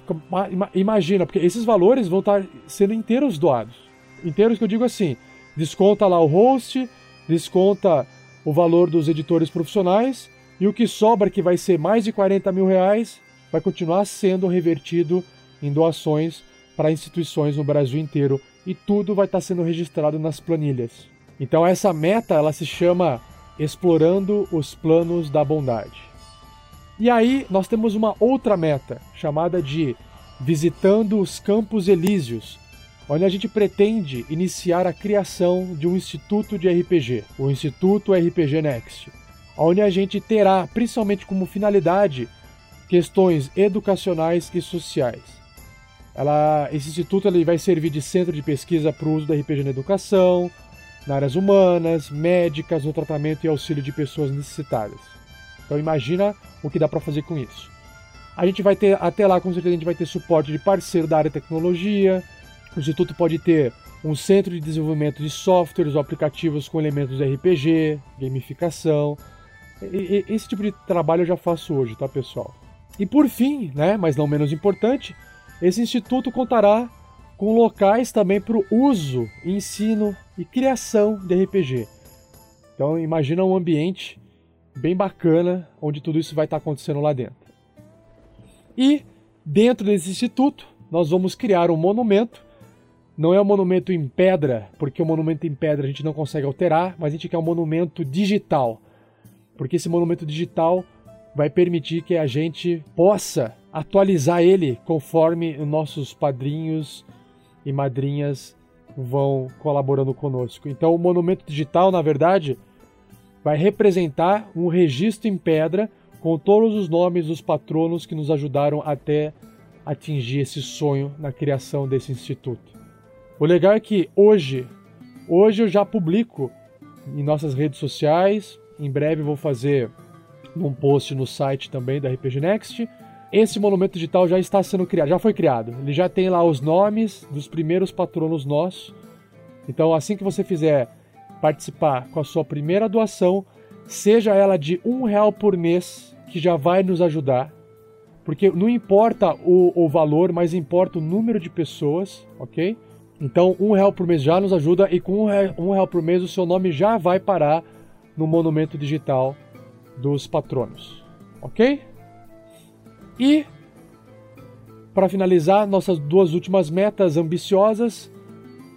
imagina, porque esses valores vão estar sendo inteiros doados. Inteiros que eu digo assim, desconta lá o host, desconta o valor dos editores profissionais e o que sobra, que vai ser mais de 40 mil reais, vai continuar sendo revertido em doações para instituições no Brasil inteiro e tudo vai estar sendo registrado nas planilhas. Então essa meta ela se chama Explorando os Planos da Bondade. E aí nós temos uma outra meta chamada de Visitando os Campos Elíseos, onde a gente pretende iniciar a criação de um instituto de RPG, o Instituto RPG Next, onde a gente terá principalmente como finalidade questões educacionais e sociais. Ela, esse instituto ele vai servir de centro de pesquisa para o uso do RPG na educação, nas áreas humanas, médicas, no tratamento e auxílio de pessoas necessitadas. Então imagina o que dá para fazer com isso. A gente vai ter, até lá, com certeza, a gente vai ter suporte de parceiro da área de tecnologia. O Instituto pode ter um centro de desenvolvimento de softwares ou aplicativos com elementos RPG, gamificação. Esse tipo de trabalho eu já faço hoje, tá, pessoal? E por fim, né, mas não menos importante, esse instituto contará com locais também para o uso, ensino e criação de RPG. Então imagina um ambiente bem bacana onde tudo isso vai estar acontecendo lá dentro. E dentro desse instituto nós vamos criar um monumento. Não é um monumento em pedra, porque o monumento em pedra a gente não consegue alterar, mas a gente quer um monumento digital. Porque esse monumento digital vai permitir que a gente possa atualizar ele conforme nossos padrinhos e madrinhas vão colaborando conosco. Então, o monumento digital, na verdade, vai representar um registro em pedra com todos os nomes dos patronos que nos ajudaram até atingir esse sonho na criação desse instituto. O legal é que hoje, hoje eu já publico em nossas redes sociais, em breve vou fazer num post no site também da RPG Next. Esse monumento digital já está sendo criado, já foi criado. Ele já tem lá os nomes dos primeiros patronos nossos. Então, assim que você fizer participar com a sua primeira doação, seja ela de um real por mês, que já vai nos ajudar. Porque não importa o, o valor, mas importa o número de pessoas, ok? Então, um real por mês já nos ajuda e com um real, um real por mês o seu nome já vai parar no monumento digital dos patronos, ok? E para finalizar, nossas duas últimas metas ambiciosas,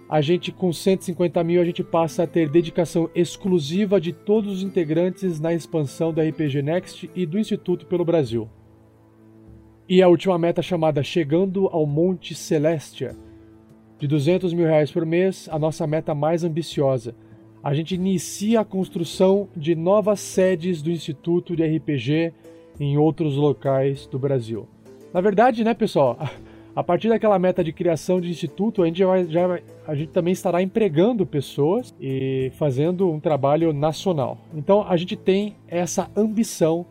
a gente com 150 mil a gente passa a ter dedicação exclusiva de todos os integrantes na expansão da RPG Next e do Instituto pelo Brasil. E a última meta chamada Chegando ao Monte Celestia, de 200 mil reais por mês, a nossa meta mais ambiciosa, a gente inicia a construção de novas sedes do Instituto de RPG em outros locais do Brasil. Na verdade, né, pessoal, a partir daquela meta de criação de instituto, a gente, já, já, a gente também estará empregando pessoas e fazendo um trabalho nacional. Então, a gente tem essa ambição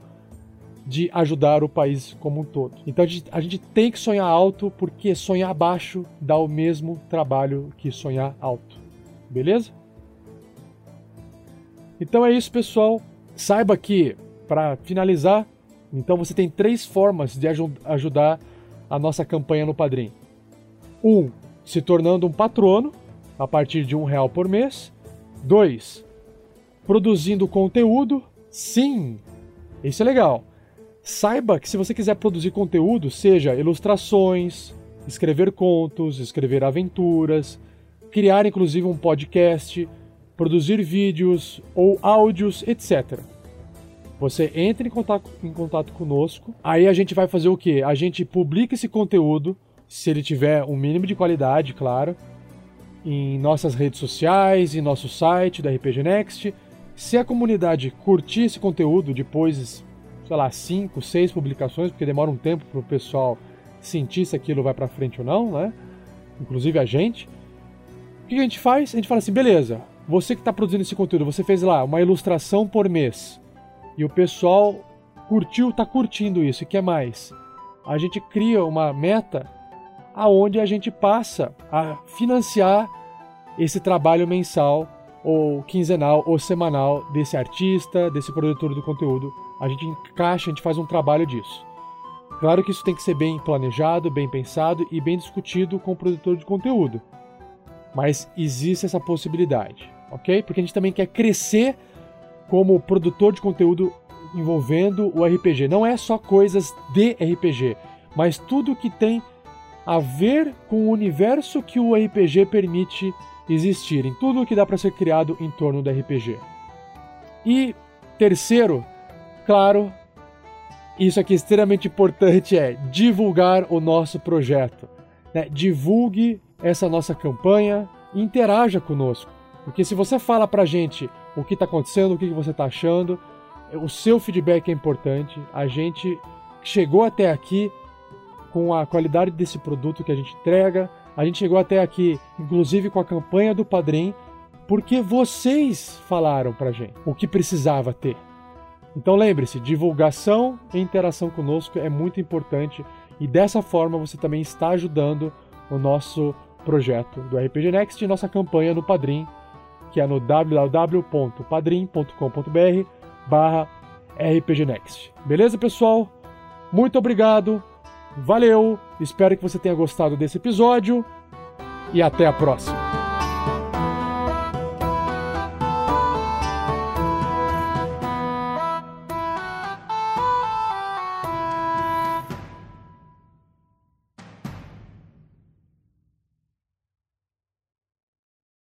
de ajudar o país como um todo. Então, a gente, a gente tem que sonhar alto, porque sonhar baixo dá o mesmo trabalho que sonhar alto. Beleza? Então é isso, pessoal. Saiba que, para finalizar, então você tem três formas de ajudar a nossa campanha no Padrim. Um, se tornando um patrono a partir de um real por mês. Dois, produzindo conteúdo. Sim, isso é legal. Saiba que se você quiser produzir conteúdo, seja ilustrações, escrever contos, escrever aventuras, criar inclusive um podcast, produzir vídeos ou áudios, etc. Você entra em contato, em contato conosco, aí a gente vai fazer o que? A gente publica esse conteúdo, se ele tiver um mínimo de qualidade, claro, em nossas redes sociais, em nosso site da RPG Next. Se a comunidade curtir esse conteúdo depois, sei lá, 5, 6 publicações, porque demora um tempo para o pessoal sentir se aquilo vai para frente ou não, né? Inclusive a gente. O que a gente faz? A gente fala assim, beleza, você que está produzindo esse conteúdo, você fez lá uma ilustração por mês e o pessoal curtiu, está curtindo isso e quer mais. A gente cria uma meta aonde a gente passa a financiar esse trabalho mensal ou quinzenal ou semanal desse artista, desse produtor do conteúdo. A gente encaixa, a gente faz um trabalho disso. Claro que isso tem que ser bem planejado, bem pensado e bem discutido com o produtor de conteúdo. Mas existe essa possibilidade ok? Porque a gente também quer crescer como produtor de conteúdo envolvendo o RPG. Não é só coisas de RPG, mas tudo que tem a ver com o universo que o RPG permite existir, em tudo que dá para ser criado em torno do RPG. E terceiro, claro, isso aqui é extremamente importante é divulgar o nosso projeto. Né? Divulgue essa nossa campanha, interaja conosco. Porque se você fala pra gente o que tá acontecendo, o que você tá achando, o seu feedback é importante. A gente chegou até aqui com a qualidade desse produto que a gente entrega. A gente chegou até aqui, inclusive com a campanha do Padrim, porque vocês falaram pra gente o que precisava ter. Então lembre-se, divulgação e interação conosco é muito importante e dessa forma você também está ajudando o nosso projeto do RPG Next e nossa campanha no Padrim, que é no www.padrim.com.br barra rpgnext. Beleza, pessoal? Muito obrigado, valeu, espero que você tenha gostado desse episódio e até a próxima.